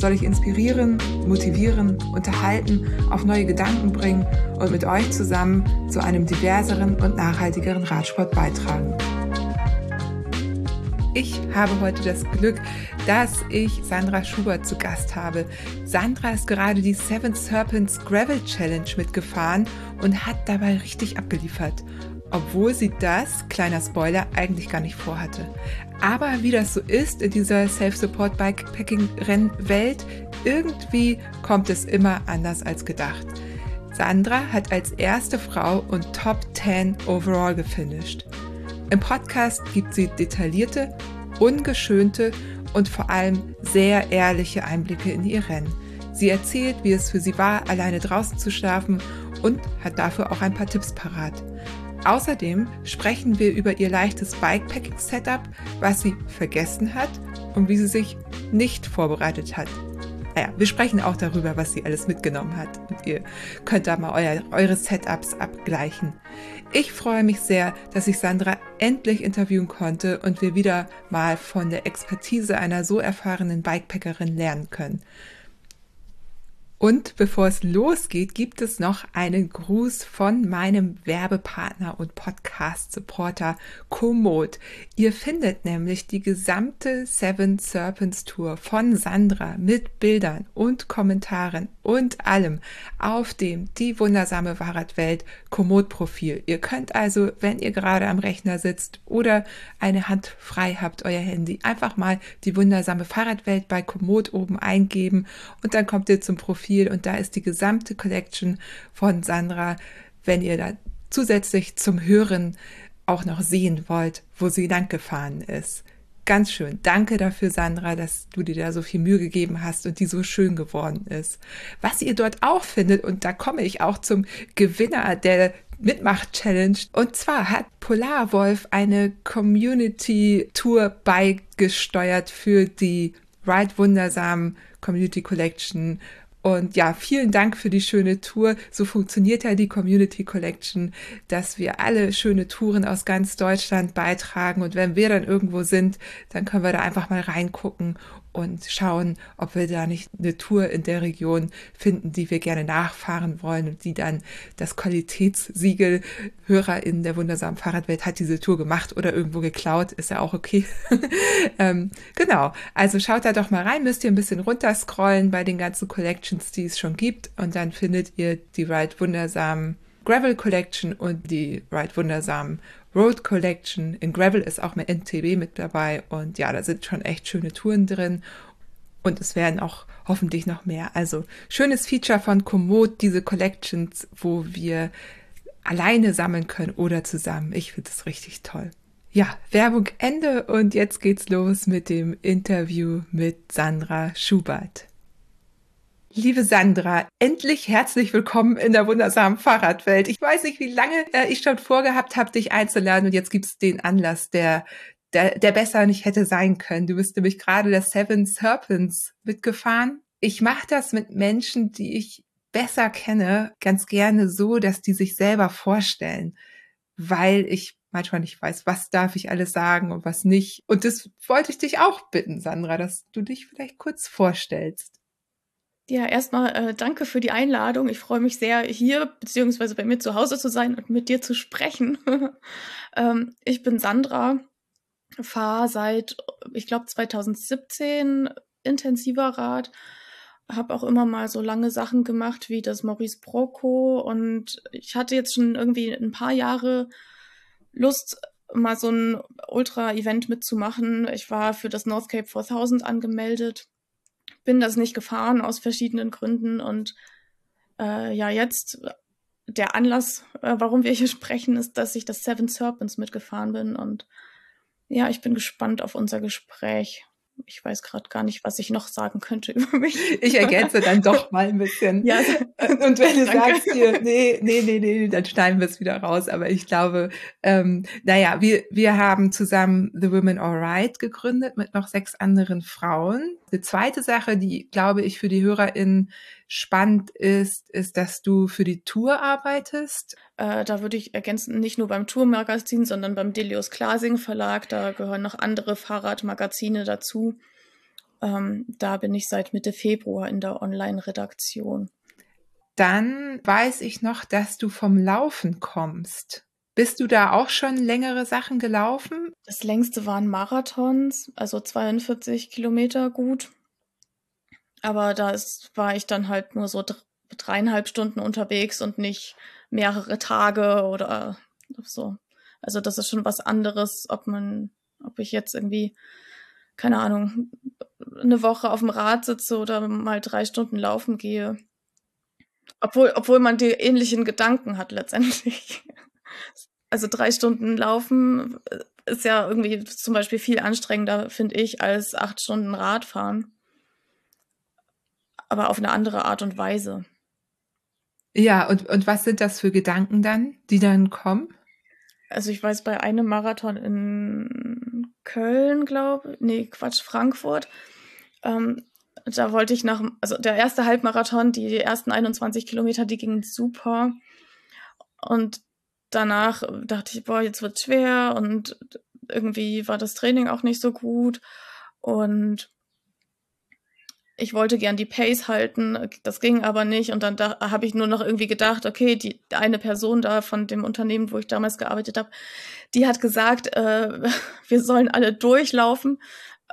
soll ich inspirieren, motivieren, unterhalten, auf neue Gedanken bringen und mit euch zusammen zu einem diverseren und nachhaltigeren Radsport beitragen. Ich habe heute das Glück, dass ich Sandra Schubert zu Gast habe. Sandra ist gerade die Seven Serpents Gravel Challenge mitgefahren und hat dabei richtig abgeliefert obwohl sie das, kleiner Spoiler, eigentlich gar nicht vorhatte. Aber wie das so ist in dieser Self-Support-Bikepacking-Rennwelt, irgendwie kommt es immer anders als gedacht. Sandra hat als erste Frau und Top 10 overall gefinisht. Im Podcast gibt sie detaillierte, ungeschönte und vor allem sehr ehrliche Einblicke in ihr Rennen. Sie erzählt, wie es für sie war, alleine draußen zu schlafen und hat dafür auch ein paar Tipps parat. Außerdem sprechen wir über ihr leichtes Bikepacking-Setup, was sie vergessen hat und wie sie sich nicht vorbereitet hat. Naja, wir sprechen auch darüber, was sie alles mitgenommen hat. Und ihr könnt da mal euer, eure Setups abgleichen. Ich freue mich sehr, dass ich Sandra endlich interviewen konnte und wir wieder mal von der Expertise einer so erfahrenen Bikepackerin lernen können. Und bevor es losgeht, gibt es noch einen Gruß von meinem Werbepartner und Podcast-Supporter Komoot. Ihr findet nämlich die gesamte Seven Serpents Tour von Sandra mit Bildern und Kommentaren und allem auf dem Die wundersame Fahrradwelt Komoot-Profil. Ihr könnt also, wenn ihr gerade am Rechner sitzt oder eine Hand frei habt, euer Handy, einfach mal die wundersame Fahrradwelt bei Komoot oben eingeben und dann kommt ihr zum Profil viel und da ist die gesamte Collection von Sandra, wenn ihr da zusätzlich zum Hören auch noch sehen wollt, wo sie lang gefahren ist. Ganz schön. Danke dafür, Sandra, dass du dir da so viel Mühe gegeben hast und die so schön geworden ist. Was ihr dort auch findet, und da komme ich auch zum Gewinner der Mitmach-Challenge. Und zwar hat Polarwolf eine Community-Tour beigesteuert für die Ride Wundersam Community Collection und ja, vielen Dank für die schöne Tour. So funktioniert ja die Community Collection, dass wir alle schöne Touren aus ganz Deutschland beitragen. Und wenn wir dann irgendwo sind, dann können wir da einfach mal reingucken und schauen, ob wir da nicht eine Tour in der Region finden, die wir gerne nachfahren wollen und die dann das Qualitätssiegel Hörer in der wundersamen Fahrradwelt hat diese Tour gemacht oder irgendwo geklaut, ist ja auch okay. ähm, genau, also schaut da doch mal rein, müsst ihr ein bisschen runterscrollen bei den ganzen Collections, die es schon gibt. Und dann findet ihr die Ride Wundersamen Gravel Collection und die Ride Wundersamen Road Collection. In Gravel ist auch mit NTB mit dabei und ja, da sind schon echt schöne Touren drin und es werden auch hoffentlich noch mehr. Also schönes Feature von Komoot, diese Collections, wo wir alleine sammeln können oder zusammen. Ich finde es richtig toll. Ja, Werbung Ende und jetzt geht's los mit dem Interview mit Sandra Schubert. Liebe Sandra, endlich herzlich willkommen in der wundersamen Fahrradwelt. Ich weiß nicht, wie lange äh, ich schon vorgehabt habe, dich einzuladen und jetzt gibt's den Anlass, der, der, der besser nicht hätte sein können. Du bist nämlich gerade der Seven Serpents mitgefahren. Ich mache das mit Menschen, die ich besser kenne, ganz gerne so, dass die sich selber vorstellen, weil ich manchmal nicht weiß, was darf ich alles sagen und was nicht. Und das wollte ich dich auch bitten, Sandra, dass du dich vielleicht kurz vorstellst. Ja, erstmal äh, danke für die Einladung. Ich freue mich sehr, hier beziehungsweise bei mir zu Hause zu sein und mit dir zu sprechen. ähm, ich bin Sandra, fahre seit, ich glaube, 2017 intensiver Rad, habe auch immer mal so lange Sachen gemacht wie das Maurice Broco und ich hatte jetzt schon irgendwie ein paar Jahre Lust, mal so ein Ultra-Event mitzumachen. Ich war für das North Cape 4000 angemeldet bin das nicht gefahren aus verschiedenen Gründen und äh, ja, jetzt der Anlass, äh, warum wir hier sprechen, ist, dass ich das Seven Serpents mitgefahren bin und ja, ich bin gespannt auf unser Gespräch. Ich weiß gerade gar nicht, was ich noch sagen könnte über mich. Ich ergänze dann doch mal ein bisschen. Ja. Und wenn du Danke. sagst hier, nee, nee, nee, nee, dann schneiden wir es wieder raus. Aber ich glaube, ähm, naja, wir, wir haben zusammen The Women Alright gegründet mit noch sechs anderen Frauen. Eine zweite Sache, die, glaube ich, für die HörerInnen spannend ist, ist, dass du für die Tour arbeitest. Äh, da würde ich ergänzen, nicht nur beim Tourmagazin, sondern beim Delius Klasing Verlag. Da gehören noch andere Fahrradmagazine dazu. Ähm, da bin ich seit Mitte Februar in der Online-Redaktion. Dann weiß ich noch, dass du vom Laufen kommst. Bist du da auch schon längere Sachen gelaufen? Das längste waren Marathons, also 42 Kilometer gut. Aber da war ich dann halt nur so dreieinhalb Stunden unterwegs und nicht mehrere Tage oder so. Also das ist schon was anderes, ob man, ob ich jetzt irgendwie, keine Ahnung, eine Woche auf dem Rad sitze oder mal drei Stunden laufen gehe. Obwohl, obwohl man die ähnlichen Gedanken hat letztendlich. Also drei Stunden laufen ist ja irgendwie zum Beispiel viel anstrengender, finde ich, als acht Stunden Radfahren aber auf eine andere Art und Weise. Ja, und, und was sind das für Gedanken dann, die dann kommen? Also ich weiß, bei einem Marathon in Köln, glaube ich, nee, Quatsch, Frankfurt, ähm, da wollte ich nach, also der erste Halbmarathon, die ersten 21 Kilometer, die gingen super. Und danach dachte ich, boah, jetzt wird schwer und irgendwie war das Training auch nicht so gut. Und ich wollte gern die Pace halten, das ging aber nicht. Und dann da, habe ich nur noch irgendwie gedacht, okay, die eine Person da von dem Unternehmen, wo ich damals gearbeitet habe, die hat gesagt, äh, wir sollen alle durchlaufen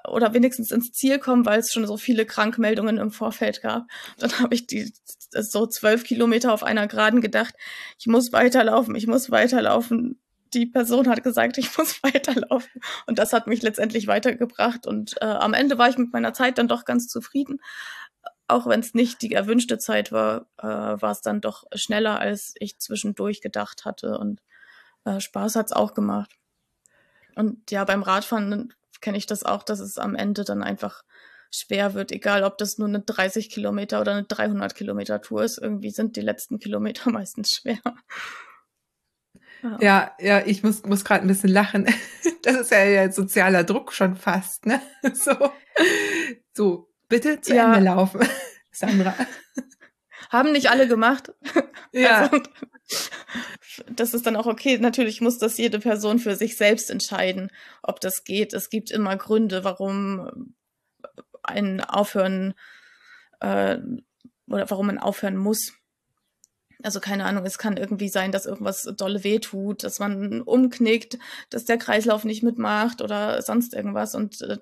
oder wenigstens ins Ziel kommen, weil es schon so viele Krankmeldungen im Vorfeld gab. Dann habe ich die so zwölf Kilometer auf einer Geraden gedacht, ich muss weiterlaufen, ich muss weiterlaufen die Person hat gesagt, ich muss weiterlaufen. Und das hat mich letztendlich weitergebracht. Und äh, am Ende war ich mit meiner Zeit dann doch ganz zufrieden. Auch wenn es nicht die erwünschte Zeit war, äh, war es dann doch schneller, als ich zwischendurch gedacht hatte. Und äh, Spaß hat's auch gemacht. Und ja, beim Radfahren kenne ich das auch, dass es am Ende dann einfach schwer wird, egal ob das nur eine 30 Kilometer oder eine 300 Kilometer Tour ist. Irgendwie sind die letzten Kilometer meistens schwer. Ja, ja, ich muss, muss gerade ein bisschen lachen. Das ist ja, ja sozialer Druck schon fast, ne? So, so bitte zu ja. Ende laufen, Sandra. Haben nicht alle gemacht. Ja. Also, das ist dann auch okay. Natürlich muss das jede Person für sich selbst entscheiden, ob das geht. Es gibt immer Gründe, warum ein aufhören äh, oder warum man aufhören muss. Also keine Ahnung, es kann irgendwie sein, dass irgendwas dolle wehtut, dass man umknickt, dass der Kreislauf nicht mitmacht oder sonst irgendwas. Und äh,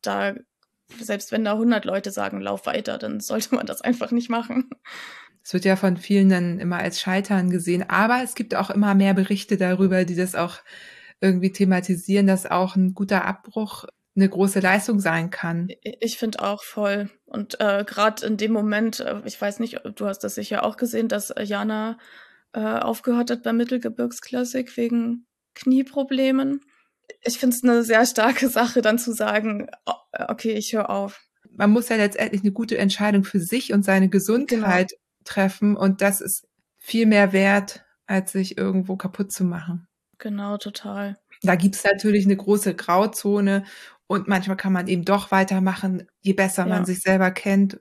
da, selbst wenn da 100 Leute sagen, lauf weiter, dann sollte man das einfach nicht machen. Es wird ja von vielen dann immer als Scheitern gesehen, aber es gibt auch immer mehr Berichte darüber, die das auch irgendwie thematisieren, dass auch ein guter Abbruch eine große Leistung sein kann. Ich finde auch voll. Und äh, gerade in dem Moment, äh, ich weiß nicht, du hast das sicher auch gesehen, dass Jana äh, aufgehört hat beim Mittelgebirgsklassik wegen Knieproblemen. Ich finde es eine sehr starke Sache, dann zu sagen, okay, ich höre auf. Man muss ja letztendlich eine gute Entscheidung für sich und seine Gesundheit genau. treffen und das ist viel mehr wert, als sich irgendwo kaputt zu machen. Genau, total. Da gibt's natürlich eine große Grauzone und manchmal kann man eben doch weitermachen. Je besser ja. man sich selber kennt,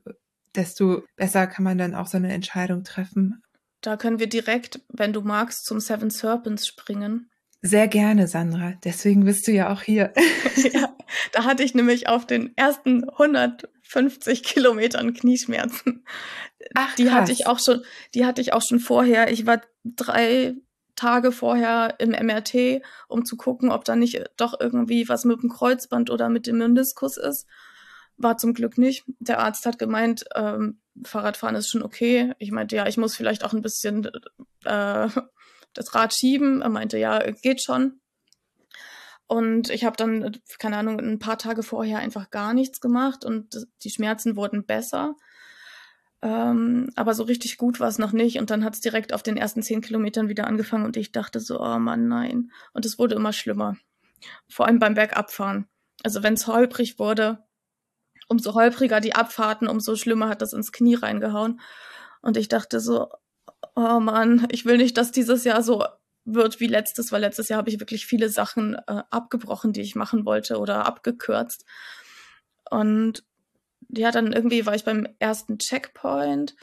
desto besser kann man dann auch so eine Entscheidung treffen. Da können wir direkt, wenn du magst, zum Seven Serpents springen. Sehr gerne, Sandra. Deswegen bist du ja auch hier. ja, da hatte ich nämlich auf den ersten 150 Kilometern Knieschmerzen. Ach, die krass. hatte ich auch schon, die hatte ich auch schon vorher. Ich war drei Tage vorher im MRT, um zu gucken, ob da nicht doch irgendwie was mit dem Kreuzband oder mit dem Meniskus ist. War zum Glück nicht. Der Arzt hat gemeint, ähm, Fahrradfahren ist schon okay. Ich meinte, ja, ich muss vielleicht auch ein bisschen äh, das Rad schieben. Er meinte, ja, geht schon. Und ich habe dann, keine Ahnung, ein paar Tage vorher einfach gar nichts gemacht und die Schmerzen wurden besser. Ähm, aber so richtig gut war es noch nicht. Und dann hat es direkt auf den ersten zehn Kilometern wieder angefangen und ich dachte so, oh Mann, nein. Und es wurde immer schlimmer. Vor allem beim Bergabfahren. Also wenn es holprig wurde, umso holpriger die Abfahrten, umso schlimmer hat das ins Knie reingehauen. Und ich dachte so, oh Mann, ich will nicht, dass dieses Jahr so wird wie letztes, weil letztes Jahr habe ich wirklich viele Sachen äh, abgebrochen, die ich machen wollte oder abgekürzt. Und ja, dann irgendwie war ich beim ersten Checkpoint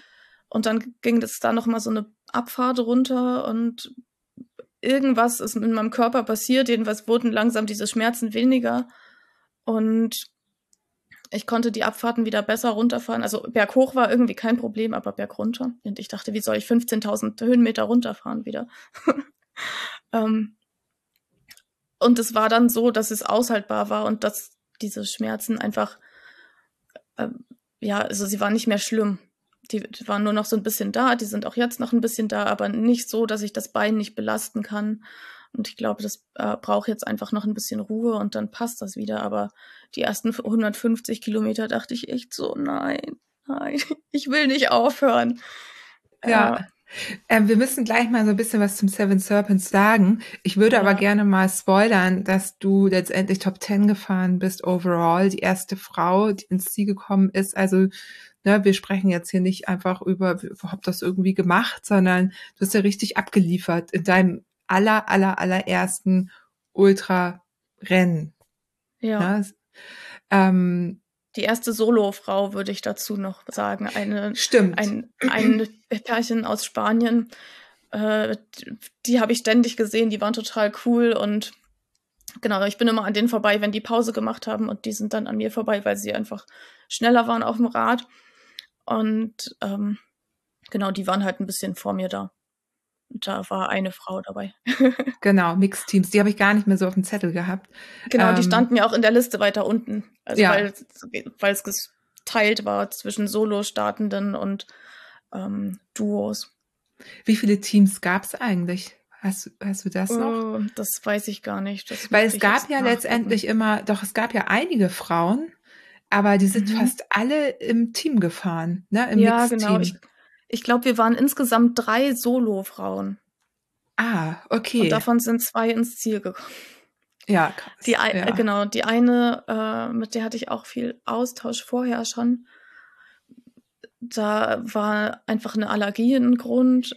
und dann ging das da noch mal so eine Abfahrt runter und irgendwas ist mit meinem Körper passiert. Jedenfalls wurden langsam diese Schmerzen weniger und ich konnte die Abfahrten wieder besser runterfahren. Also berghoch war irgendwie kein Problem, aber bergunter. Und ich dachte, wie soll ich 15.000 Höhenmeter runterfahren wieder? ähm, und es war dann so, dass es aushaltbar war und dass diese Schmerzen einfach, äh, ja, also sie waren nicht mehr schlimm. Die, die, waren nur noch so ein bisschen da, die sind auch jetzt noch ein bisschen da, aber nicht so, dass ich das Bein nicht belasten kann. Und ich glaube, das äh, braucht jetzt einfach noch ein bisschen Ruhe und dann passt das wieder. Aber die ersten 150 Kilometer dachte ich echt so, nein, nein, ich will nicht aufhören. Ja. Äh, ähm, wir müssen gleich mal so ein bisschen was zum Seven Serpents sagen. Ich würde ja. aber gerne mal spoilern, dass du letztendlich Top Ten gefahren bist overall, die erste Frau, die ins Ziel gekommen ist. Also ne, wir sprechen jetzt hier nicht einfach über, hab das irgendwie gemacht, sondern du hast ja richtig abgeliefert in deinem aller, aller, allerersten Ultra-Rennen. Ja. ja ähm, die erste Solo-Frau, würde ich dazu noch sagen. Eine, Stimmt. Ein, ein Pärchen aus Spanien. Äh, die habe ich ständig gesehen, die waren total cool und genau, ich bin immer an denen vorbei, wenn die Pause gemacht haben und die sind dann an mir vorbei, weil sie einfach schneller waren auf dem Rad. Und ähm, genau, die waren halt ein bisschen vor mir da da war eine Frau dabei. genau, Mixed Teams. Die habe ich gar nicht mehr so auf dem Zettel gehabt. Genau, ähm, die standen ja auch in der Liste weiter unten. Also ja. weil es geteilt war zwischen Solo-Startenden und ähm, Duos. Wie viele Teams gab es eigentlich? Hast, hast du das noch? Oh, das weiß ich gar nicht. Das weil es gab ja nachgucken. letztendlich immer, doch es gab ja einige Frauen, aber die sind mhm. fast alle im Team gefahren, ne? Im ja, genau. Ich, ich glaube, wir waren insgesamt drei Solo-Frauen. Ah, okay. Und davon sind zwei ins Ziel gekommen. Ja, krass. Die, ja. Genau, die eine, äh, mit der hatte ich auch viel Austausch vorher schon. Da war einfach eine Allergie ein Grund.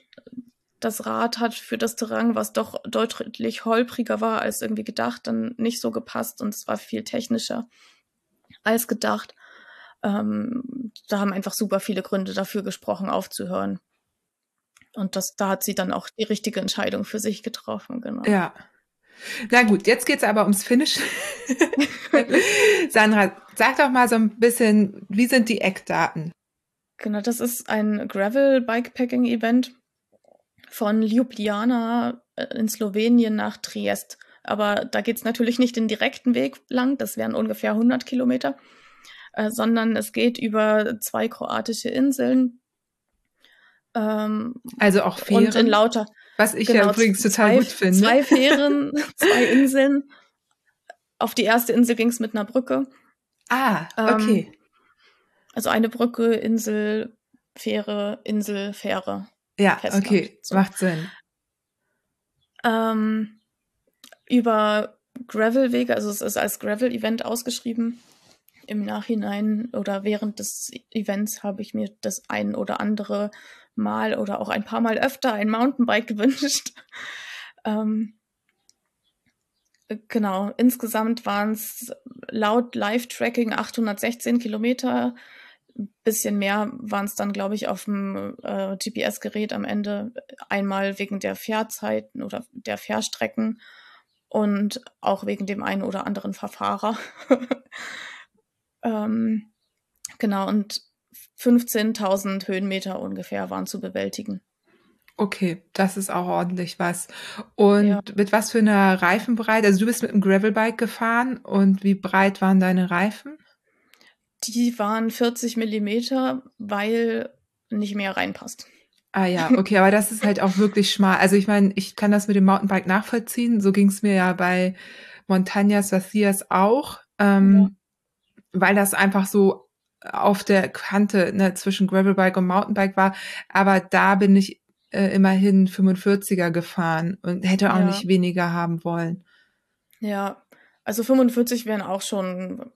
Das Rad hat für das Terrain, was doch deutlich holpriger war als irgendwie gedacht, dann nicht so gepasst und es war viel technischer als gedacht. Ähm, da haben einfach super viele Gründe dafür gesprochen, aufzuhören. Und das, da hat sie dann auch die richtige Entscheidung für sich getroffen, genau. Ja. Na gut, jetzt geht's aber ums Finish. Sandra, sag doch mal so ein bisschen, wie sind die Eckdaten? Genau, das ist ein Gravel Bikepacking Event von Ljubljana äh, in Slowenien nach Triest. Aber da geht's natürlich nicht den direkten Weg lang, das wären ungefähr 100 Kilometer, äh, sondern es geht über zwei kroatische Inseln. Ähm, also auch Fähren. Und in lauter. Was ich genau, ja übrigens total zwei, gut finde. Zwei Fähren, zwei Inseln. Auf die erste Insel ging es mit einer Brücke. Ah, okay. Ähm, also eine Brücke, Insel, Fähre, Insel, Fähre. Ja, Festland. okay, so. macht Sinn. Ähm, über Gravel-Wege, also es ist als Gravel-Event ausgeschrieben, im Nachhinein oder während des Events habe ich mir das ein oder andere Mal oder auch ein paar Mal öfter ein Mountainbike gewünscht. ähm, genau, insgesamt waren es laut Live-Tracking 816 Kilometer. Ein bisschen mehr waren es dann, glaube ich, auf dem äh, GPS-Gerät am Ende. Einmal wegen der Fährzeiten oder der Fährstrecken und auch wegen dem einen oder anderen Verfahrer. Ähm, genau, und 15.000 Höhenmeter ungefähr waren zu bewältigen. Okay, das ist auch ordentlich was. Und ja. mit was für einer Reifenbreite? Also du bist mit einem Gravelbike gefahren und wie breit waren deine Reifen? Die waren 40 Millimeter, weil nicht mehr reinpasst. Ah ja, okay, aber das ist halt auch wirklich schmal. Also ich meine, ich kann das mit dem Mountainbike nachvollziehen. So ging es mir ja bei Montañas Vacias auch. Ähm, weil das einfach so auf der Kante ne, zwischen Gravelbike und Mountainbike war. Aber da bin ich äh, immerhin 45er gefahren und hätte auch ja. nicht weniger haben wollen. Ja, also 45 wären auch schon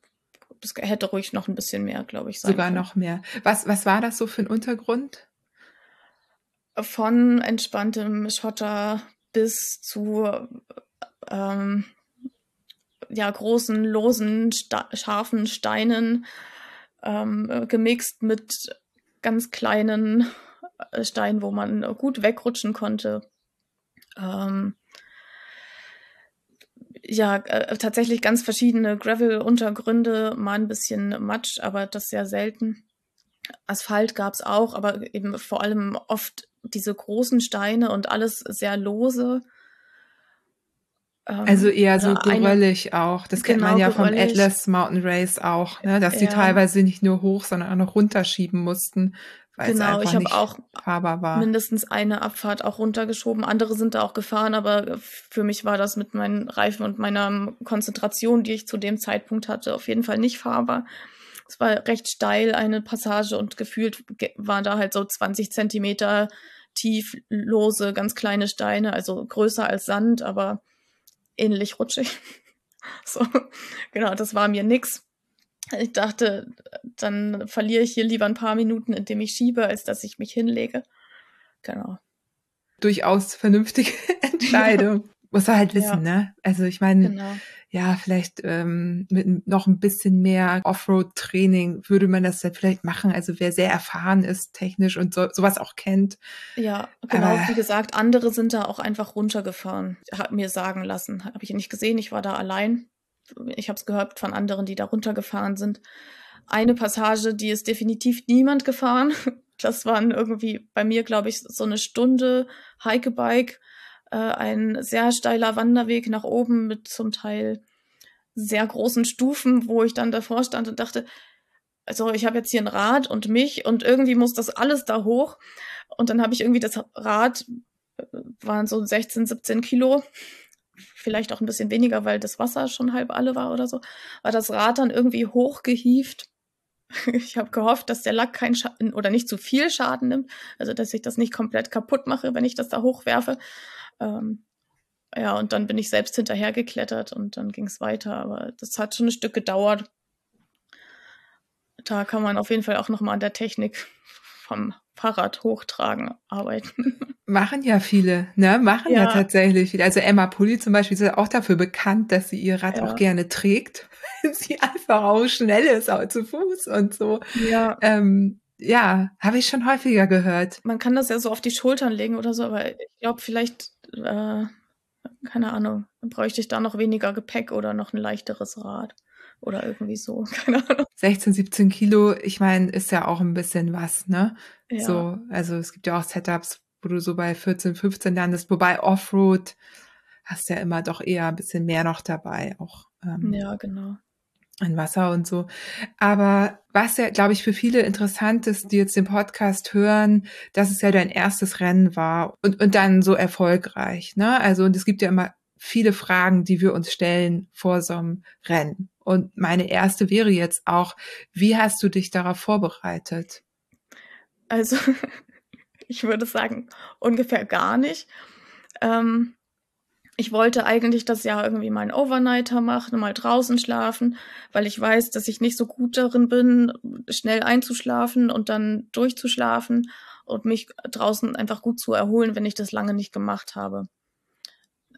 es hätte ruhig noch ein bisschen mehr, glaube ich, sein Sogar können. noch mehr. Was, was war das so für ein Untergrund? Von entspanntem Schotter bis zu ähm, ja, großen, losen, scharfen Steinen ähm, gemixt mit ganz kleinen äh, Steinen, wo man gut wegrutschen konnte. Ähm, ja, äh, tatsächlich ganz verschiedene Gravel-Untergründe, mal ein bisschen Matsch, aber das sehr selten. Asphalt gab es auch, aber eben vor allem oft diese großen Steine und alles sehr lose. Ähm, also eher so geröllig auch. Das kennt genau, man ja geröllig. vom Atlas Mountain Race auch, ne? dass ja. die teilweise nicht nur hoch, sondern auch noch runterschieben mussten, weil genau, es einfach ich nicht auch fahrbar war. mindestens eine Abfahrt auch runtergeschoben. Andere sind da auch gefahren, aber für mich war das mit meinen Reifen und meiner Konzentration, die ich zu dem Zeitpunkt hatte, auf jeden Fall nicht fahrbar. Es war recht steil, eine Passage und gefühlt waren da halt so 20 Zentimeter tief lose, ganz kleine Steine, also größer als Sand, aber ähnlich rutschig. so, genau, das war mir nix. Ich dachte, dann verliere ich hier lieber ein paar Minuten, indem ich schiebe, als dass ich mich hinlege. Genau. Durchaus vernünftige Entscheidung. Muss er halt wissen, ja. ne? Also ich meine, genau. Ja, vielleicht ähm, mit noch ein bisschen mehr Offroad-Training würde man das halt vielleicht machen. Also wer sehr erfahren ist technisch und so, sowas auch kennt. Ja, genau. Aber, wie gesagt, andere sind da auch einfach runtergefahren. Hat mir sagen lassen. Habe ich nicht gesehen. Ich war da allein. Ich habe es gehört von anderen, die da runtergefahren sind. Eine Passage, die ist definitiv niemand gefahren. Das waren irgendwie bei mir, glaube ich, so eine Stunde Hikebike äh, ein sehr steiler Wanderweg nach oben mit zum Teil sehr großen Stufen, wo ich dann davor stand und dachte, also ich habe jetzt hier ein Rad und mich und irgendwie muss das alles da hoch. Und dann habe ich irgendwie das Rad, äh, waren so 16, 17 Kilo, vielleicht auch ein bisschen weniger, weil das Wasser schon halb alle war oder so, war das Rad dann irgendwie hochgehieft. Ich habe gehofft, dass der Lack keinen Schaden oder nicht zu viel Schaden nimmt, also dass ich das nicht komplett kaputt mache, wenn ich das da hochwerfe. Ähm, ja, und dann bin ich selbst hinterhergeklettert und dann ging es weiter. Aber das hat schon ein Stück gedauert. Da kann man auf jeden Fall auch nochmal an der Technik vom Fahrrad hochtragen arbeiten. Machen ja viele, ne? Machen ja, ja tatsächlich viele. Also Emma Pulli zum Beispiel ist ja auch dafür bekannt, dass sie ihr Rad ja. auch gerne trägt, weil sie einfach auch schnell ist, auch zu Fuß und so. Ja. Ähm, ja, habe ich schon häufiger gehört. Man kann das ja so auf die Schultern legen oder so, aber ich glaube, vielleicht, äh, keine Ahnung, bräuchte ich da noch weniger Gepäck oder noch ein leichteres Rad oder irgendwie so, keine Ahnung. 16, 17 Kilo, ich meine, ist ja auch ein bisschen was, ne? Ja. So, also es gibt ja auch Setups, wo du so bei 14, 15 landest, wobei Offroad hast ja immer doch eher ein bisschen mehr noch dabei, auch. Ähm, ja, genau an Wasser und so. Aber was ja, glaube ich, für viele interessant ist, die jetzt den Podcast hören, dass es ja dein erstes Rennen war und, und dann so erfolgreich. Ne? Also, und es gibt ja immer viele Fragen, die wir uns stellen vor so einem Rennen. Und meine erste wäre jetzt auch, wie hast du dich darauf vorbereitet? Also, ich würde sagen, ungefähr gar nicht. Ähm, ich wollte eigentlich das Jahr irgendwie mal einen Overnighter machen, mal draußen schlafen, weil ich weiß, dass ich nicht so gut darin bin, schnell einzuschlafen und dann durchzuschlafen und mich draußen einfach gut zu erholen, wenn ich das lange nicht gemacht habe.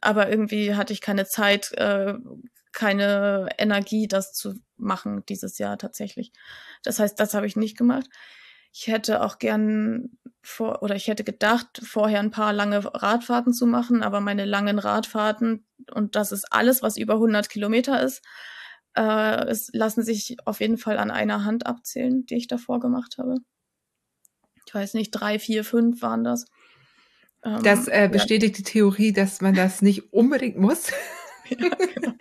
Aber irgendwie hatte ich keine Zeit, äh, keine Energie, das zu machen dieses Jahr tatsächlich. Das heißt, das habe ich nicht gemacht. Ich hätte auch gern vor, oder ich hätte gedacht, vorher ein paar lange Radfahrten zu machen, aber meine langen Radfahrten, und das ist alles, was über 100 Kilometer ist, äh, es lassen sich auf jeden Fall an einer Hand abzählen, die ich davor gemacht habe. Ich weiß nicht, drei, vier, fünf waren das. Ähm, das äh, bestätigt ja. die Theorie, dass man das nicht unbedingt muss.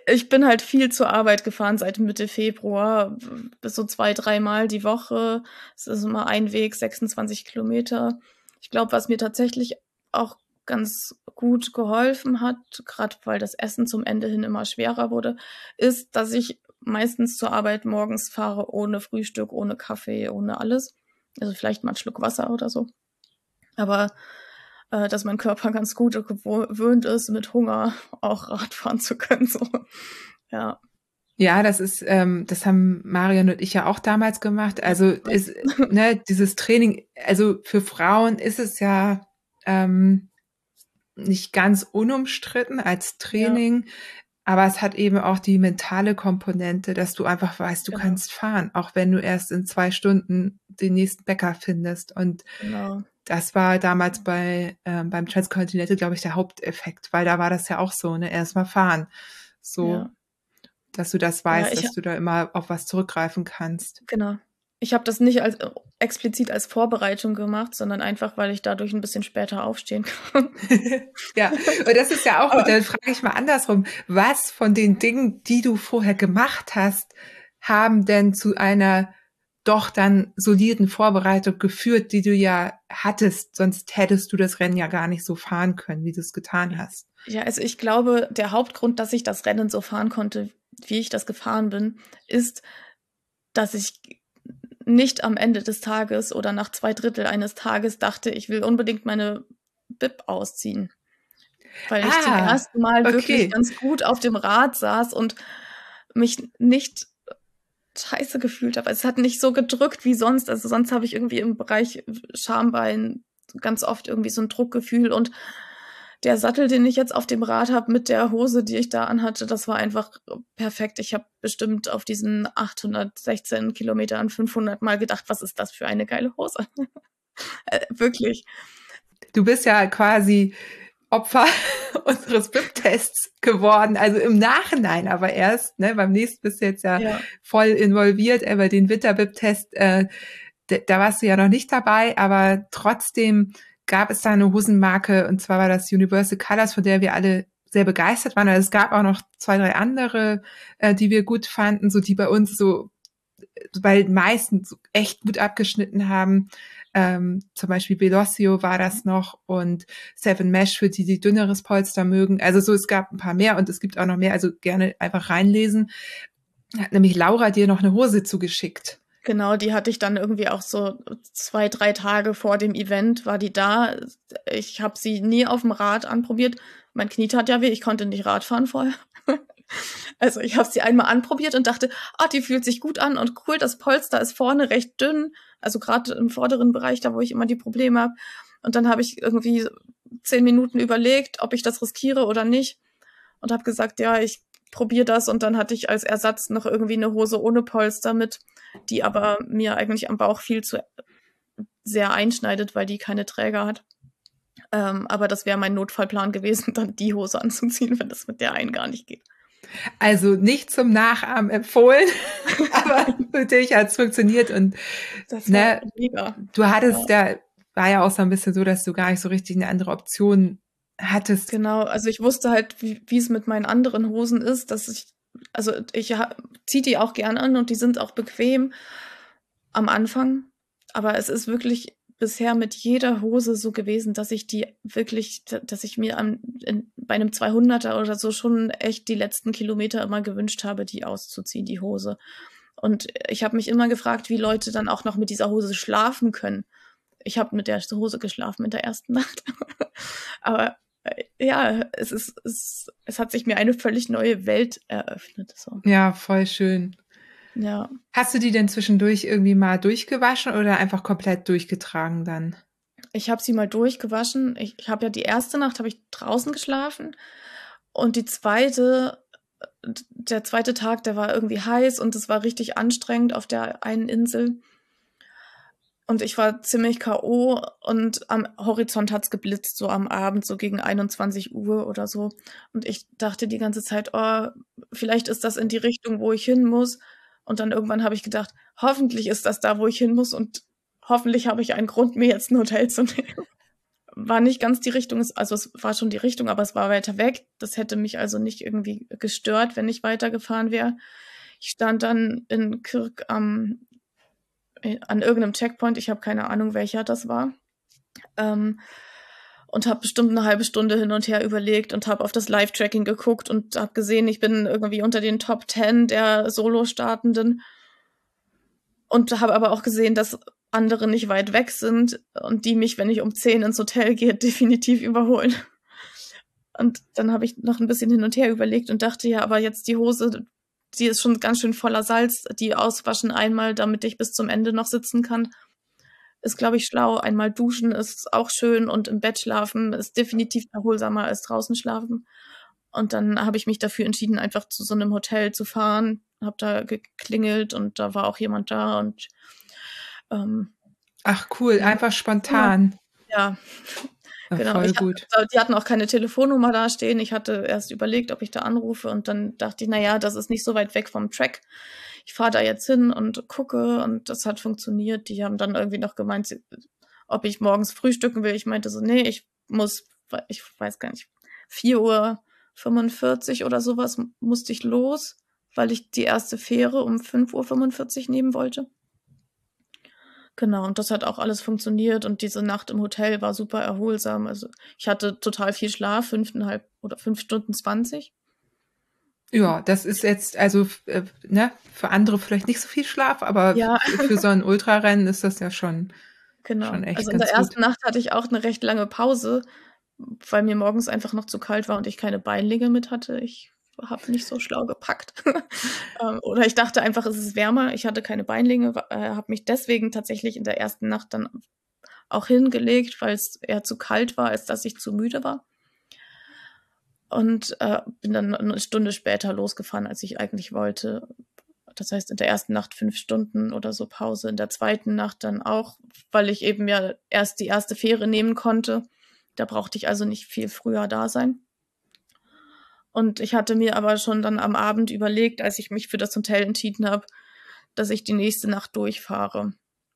Ich bin halt viel zur Arbeit gefahren seit Mitte Februar, bis so zwei, dreimal die Woche. Es ist immer ein Weg, 26 Kilometer. Ich glaube, was mir tatsächlich auch ganz gut geholfen hat, gerade weil das Essen zum Ende hin immer schwerer wurde, ist, dass ich meistens zur Arbeit morgens fahre ohne Frühstück, ohne Kaffee, ohne alles. Also vielleicht mal einen Schluck Wasser oder so. Aber äh, dass mein Körper ganz gut gewöhnt ist, mit Hunger auch Radfahren zu können. So. Ja. Ja, das ist, ähm, das haben Marion und ich ja auch damals gemacht. Also ist, ne, dieses Training, also für Frauen ist es ja ähm, nicht ganz unumstritten als Training, ja. aber es hat eben auch die mentale Komponente, dass du einfach weißt, du genau. kannst fahren, auch wenn du erst in zwei Stunden den nächsten Bäcker findest. Und genau. Das war damals bei ähm, beim Transcontinental, glaube ich, der Haupteffekt, weil da war das ja auch so, ne, erstmal fahren. So. Ja dass du das weißt, ja, dass du da immer auf was zurückgreifen kannst. Genau. Ich habe das nicht als explizit als Vorbereitung gemacht, sondern einfach, weil ich dadurch ein bisschen später aufstehen kann. ja, und das ist ja auch, Aber, dann frage ich mal andersrum, was von den Dingen, die du vorher gemacht hast, haben denn zu einer doch dann soliden Vorbereitung geführt, die du ja hattest, sonst hättest du das Rennen ja gar nicht so fahren können, wie du es getan hast. Ja, also ich glaube, der Hauptgrund, dass ich das Rennen so fahren konnte, wie ich das gefahren bin, ist, dass ich nicht am Ende des Tages oder nach zwei Drittel eines Tages dachte, ich will unbedingt meine Bib ausziehen. Weil ah, ich zum ah, ersten Mal okay. wirklich ganz gut auf dem Rad saß und mich nicht scheiße gefühlt habe. Es hat nicht so gedrückt wie sonst. Also sonst habe ich irgendwie im Bereich Schambein ganz oft irgendwie so ein Druckgefühl und der Sattel, den ich jetzt auf dem Rad habe mit der Hose, die ich da anhatte, das war einfach perfekt. Ich habe bestimmt auf diesen 816 Kilometern 500 Mal gedacht, was ist das für eine geile Hose? äh, wirklich. Du bist ja quasi Opfer unseres BIP-Tests geworden, also im Nachhinein aber erst, ne, beim nächsten bist du jetzt ja, ja. voll involviert, aber den Winter-BIP-Test, äh, da warst du ja noch nicht dabei, aber trotzdem gab es da eine Hosenmarke und zwar war das Universal Colors, von der wir alle sehr begeistert waren. Also es gab auch noch zwei, drei andere, äh, die wir gut fanden, so die bei uns so bei den meisten so echt gut abgeschnitten haben. Ähm, zum Beispiel Velocio war das noch und Seven Mesh für die, die dünneres Polster mögen. Also so, es gab ein paar mehr und es gibt auch noch mehr, also gerne einfach reinlesen. Hat nämlich Laura dir noch eine Hose zugeschickt. Genau, die hatte ich dann irgendwie auch so zwei, drei Tage vor dem Event, war die da. Ich habe sie nie auf dem Rad anprobiert. Mein Knie tat ja weh, ich konnte nicht Rad fahren vorher. also ich habe sie einmal anprobiert und dachte, ah, die fühlt sich gut an und cool, das Polster ist vorne recht dünn, also gerade im vorderen Bereich, da wo ich immer die Probleme habe. Und dann habe ich irgendwie zehn Minuten überlegt, ob ich das riskiere oder nicht und habe gesagt, ja, ich probier das und dann hatte ich als Ersatz noch irgendwie eine Hose ohne Polster mit, die aber mir eigentlich am Bauch viel zu sehr einschneidet, weil die keine Träger hat. Ähm, aber das wäre mein Notfallplan gewesen, dann die Hose anzuziehen, wenn das mit der einen gar nicht geht. Also nicht zum Nachahmen empfohlen, aber für dich hat es funktioniert und das ne, du hattest ja. ja, war ja auch so ein bisschen so, dass du gar nicht so richtig eine andere Option hattest. Genau, also ich wusste halt, wie es mit meinen anderen Hosen ist, dass ich, also ich ziehe die auch gern an und die sind auch bequem am Anfang, aber es ist wirklich bisher mit jeder Hose so gewesen, dass ich die wirklich, dass ich mir am, in, bei einem 200er oder so schon echt die letzten Kilometer immer gewünscht habe, die auszuziehen, die Hose. Und ich habe mich immer gefragt, wie Leute dann auch noch mit dieser Hose schlafen können. Ich habe mit der Hose geschlafen in der ersten Nacht. Aber äh, ja, es ist, es, es hat sich mir eine völlig neue Welt eröffnet. So. Ja, voll schön. Ja. Hast du die denn zwischendurch irgendwie mal durchgewaschen oder einfach komplett durchgetragen dann? Ich habe sie mal durchgewaschen. Ich, ich habe ja die erste Nacht habe ich draußen geschlafen und die zweite, der zweite Tag, der war irgendwie heiß und es war richtig anstrengend auf der einen Insel. Und ich war ziemlich K.O. und am Horizont hat's geblitzt, so am Abend, so gegen 21 Uhr oder so. Und ich dachte die ganze Zeit, oh, vielleicht ist das in die Richtung, wo ich hin muss. Und dann irgendwann habe ich gedacht, hoffentlich ist das da, wo ich hin muss und hoffentlich habe ich einen Grund, mir jetzt ein Hotel zu nehmen. War nicht ganz die Richtung, also es war schon die Richtung, aber es war weiter weg. Das hätte mich also nicht irgendwie gestört, wenn ich weitergefahren wäre. Ich stand dann in Kirk am an irgendeinem Checkpoint, ich habe keine Ahnung, welcher das war. Ähm, und habe bestimmt eine halbe Stunde hin und her überlegt und habe auf das Live-Tracking geguckt und habe gesehen, ich bin irgendwie unter den Top 10 der Solo-Startenden und habe aber auch gesehen, dass andere nicht weit weg sind und die mich, wenn ich um 10 ins Hotel gehe, definitiv überholen. Und dann habe ich noch ein bisschen hin und her überlegt und dachte, ja, aber jetzt die Hose, die ist schon ganz schön voller Salz. Die auswaschen einmal, damit ich bis zum Ende noch sitzen kann. Ist, glaube ich, schlau. Einmal duschen ist auch schön und im Bett schlafen ist definitiv erholsamer als draußen schlafen. Und dann habe ich mich dafür entschieden, einfach zu so einem Hotel zu fahren. Habe da geklingelt und da war auch jemand da und ähm, Ach cool, einfach spontan. Ja, ja. genau. Voll gut. Hatte, die hatten auch keine Telefonnummer da stehen. Ich hatte erst überlegt, ob ich da anrufe und dann dachte ich, naja, das ist nicht so weit weg vom Track. Ich fahre da jetzt hin und gucke und das hat funktioniert. Die haben dann irgendwie noch gemeint, ob ich morgens frühstücken will. Ich meinte so, nee, ich muss, ich weiß gar nicht, 4 Uhr 45 oder sowas musste ich los, weil ich die erste Fähre um 5.45 Uhr nehmen wollte. Genau, und das hat auch alles funktioniert und diese Nacht im Hotel war super erholsam. Also ich hatte total viel Schlaf, fünfeinhalb oder fünf Stunden zwanzig. Ja, das ist jetzt, also äh, ne, für andere vielleicht nicht so viel Schlaf, aber ja. für so ein Ultrarennen ist das ja schon, genau. schon echt Also in der ersten gut. Nacht hatte ich auch eine recht lange Pause, weil mir morgens einfach noch zu kalt war und ich keine Beinlinge mit hatte. Ich habe nicht so schlau gepackt. Ähm, oder ich dachte einfach, es ist wärmer. Ich hatte keine Beinlinge, äh, habe mich deswegen tatsächlich in der ersten Nacht dann auch hingelegt, weil es eher zu kalt war, als dass ich zu müde war. Und äh, bin dann eine Stunde später losgefahren, als ich eigentlich wollte. Das heißt, in der ersten Nacht fünf Stunden oder so Pause, in der zweiten Nacht dann auch, weil ich eben ja erst die erste Fähre nehmen konnte. Da brauchte ich also nicht viel früher da sein. Und ich hatte mir aber schon dann am Abend überlegt, als ich mich für das Hotel entschieden habe, dass ich die nächste Nacht durchfahre.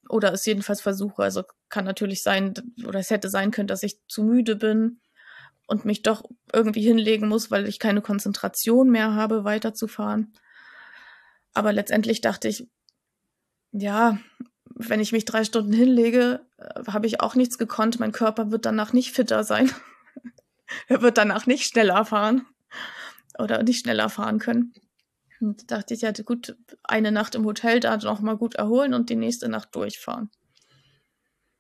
Oder es jedenfalls versuche. Also kann natürlich sein, oder es hätte sein können, dass ich zu müde bin und mich doch irgendwie hinlegen muss, weil ich keine Konzentration mehr habe, weiterzufahren. Aber letztendlich dachte ich, ja, wenn ich mich drei Stunden hinlege, äh, habe ich auch nichts gekonnt. Mein Körper wird danach nicht fitter sein. er wird danach nicht schneller fahren oder nicht schneller fahren können. Und dachte ich, ja, gut, eine Nacht im Hotel da noch mal gut erholen und die nächste Nacht durchfahren.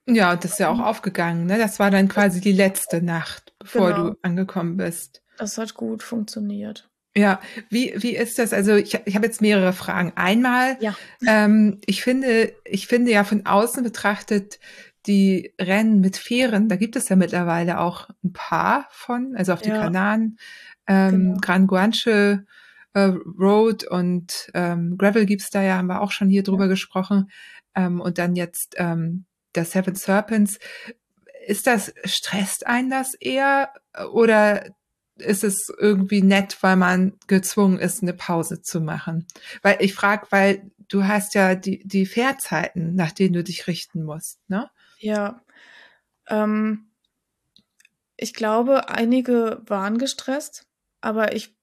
Ja, das ist ja auch aufgegangen, ne? Das war dann quasi die letzte Nacht, bevor genau. du angekommen bist. Das hat gut funktioniert. Ja, wie, wie ist das? Also ich, ich habe jetzt mehrere Fragen. Einmal, ja. ähm, ich finde, ich finde ja von außen betrachtet die Rennen mit Fähren, da gibt es ja mittlerweile auch ein paar von, also auf die ja. Kanaren ähm, genau. Gran Guanche äh, Road und ähm, Gravel gibt's da ja, haben wir auch schon hier drüber ja. gesprochen. Ähm, und dann jetzt ähm, der Seven Serpents. Ist das, stresst einen das eher oder ist es irgendwie nett, weil man gezwungen ist, eine Pause zu machen? Weil ich frage, weil du hast ja die, die Fährzeiten, nach denen du dich richten musst, ne? Ja. Ähm, ich glaube, einige waren gestresst aber ich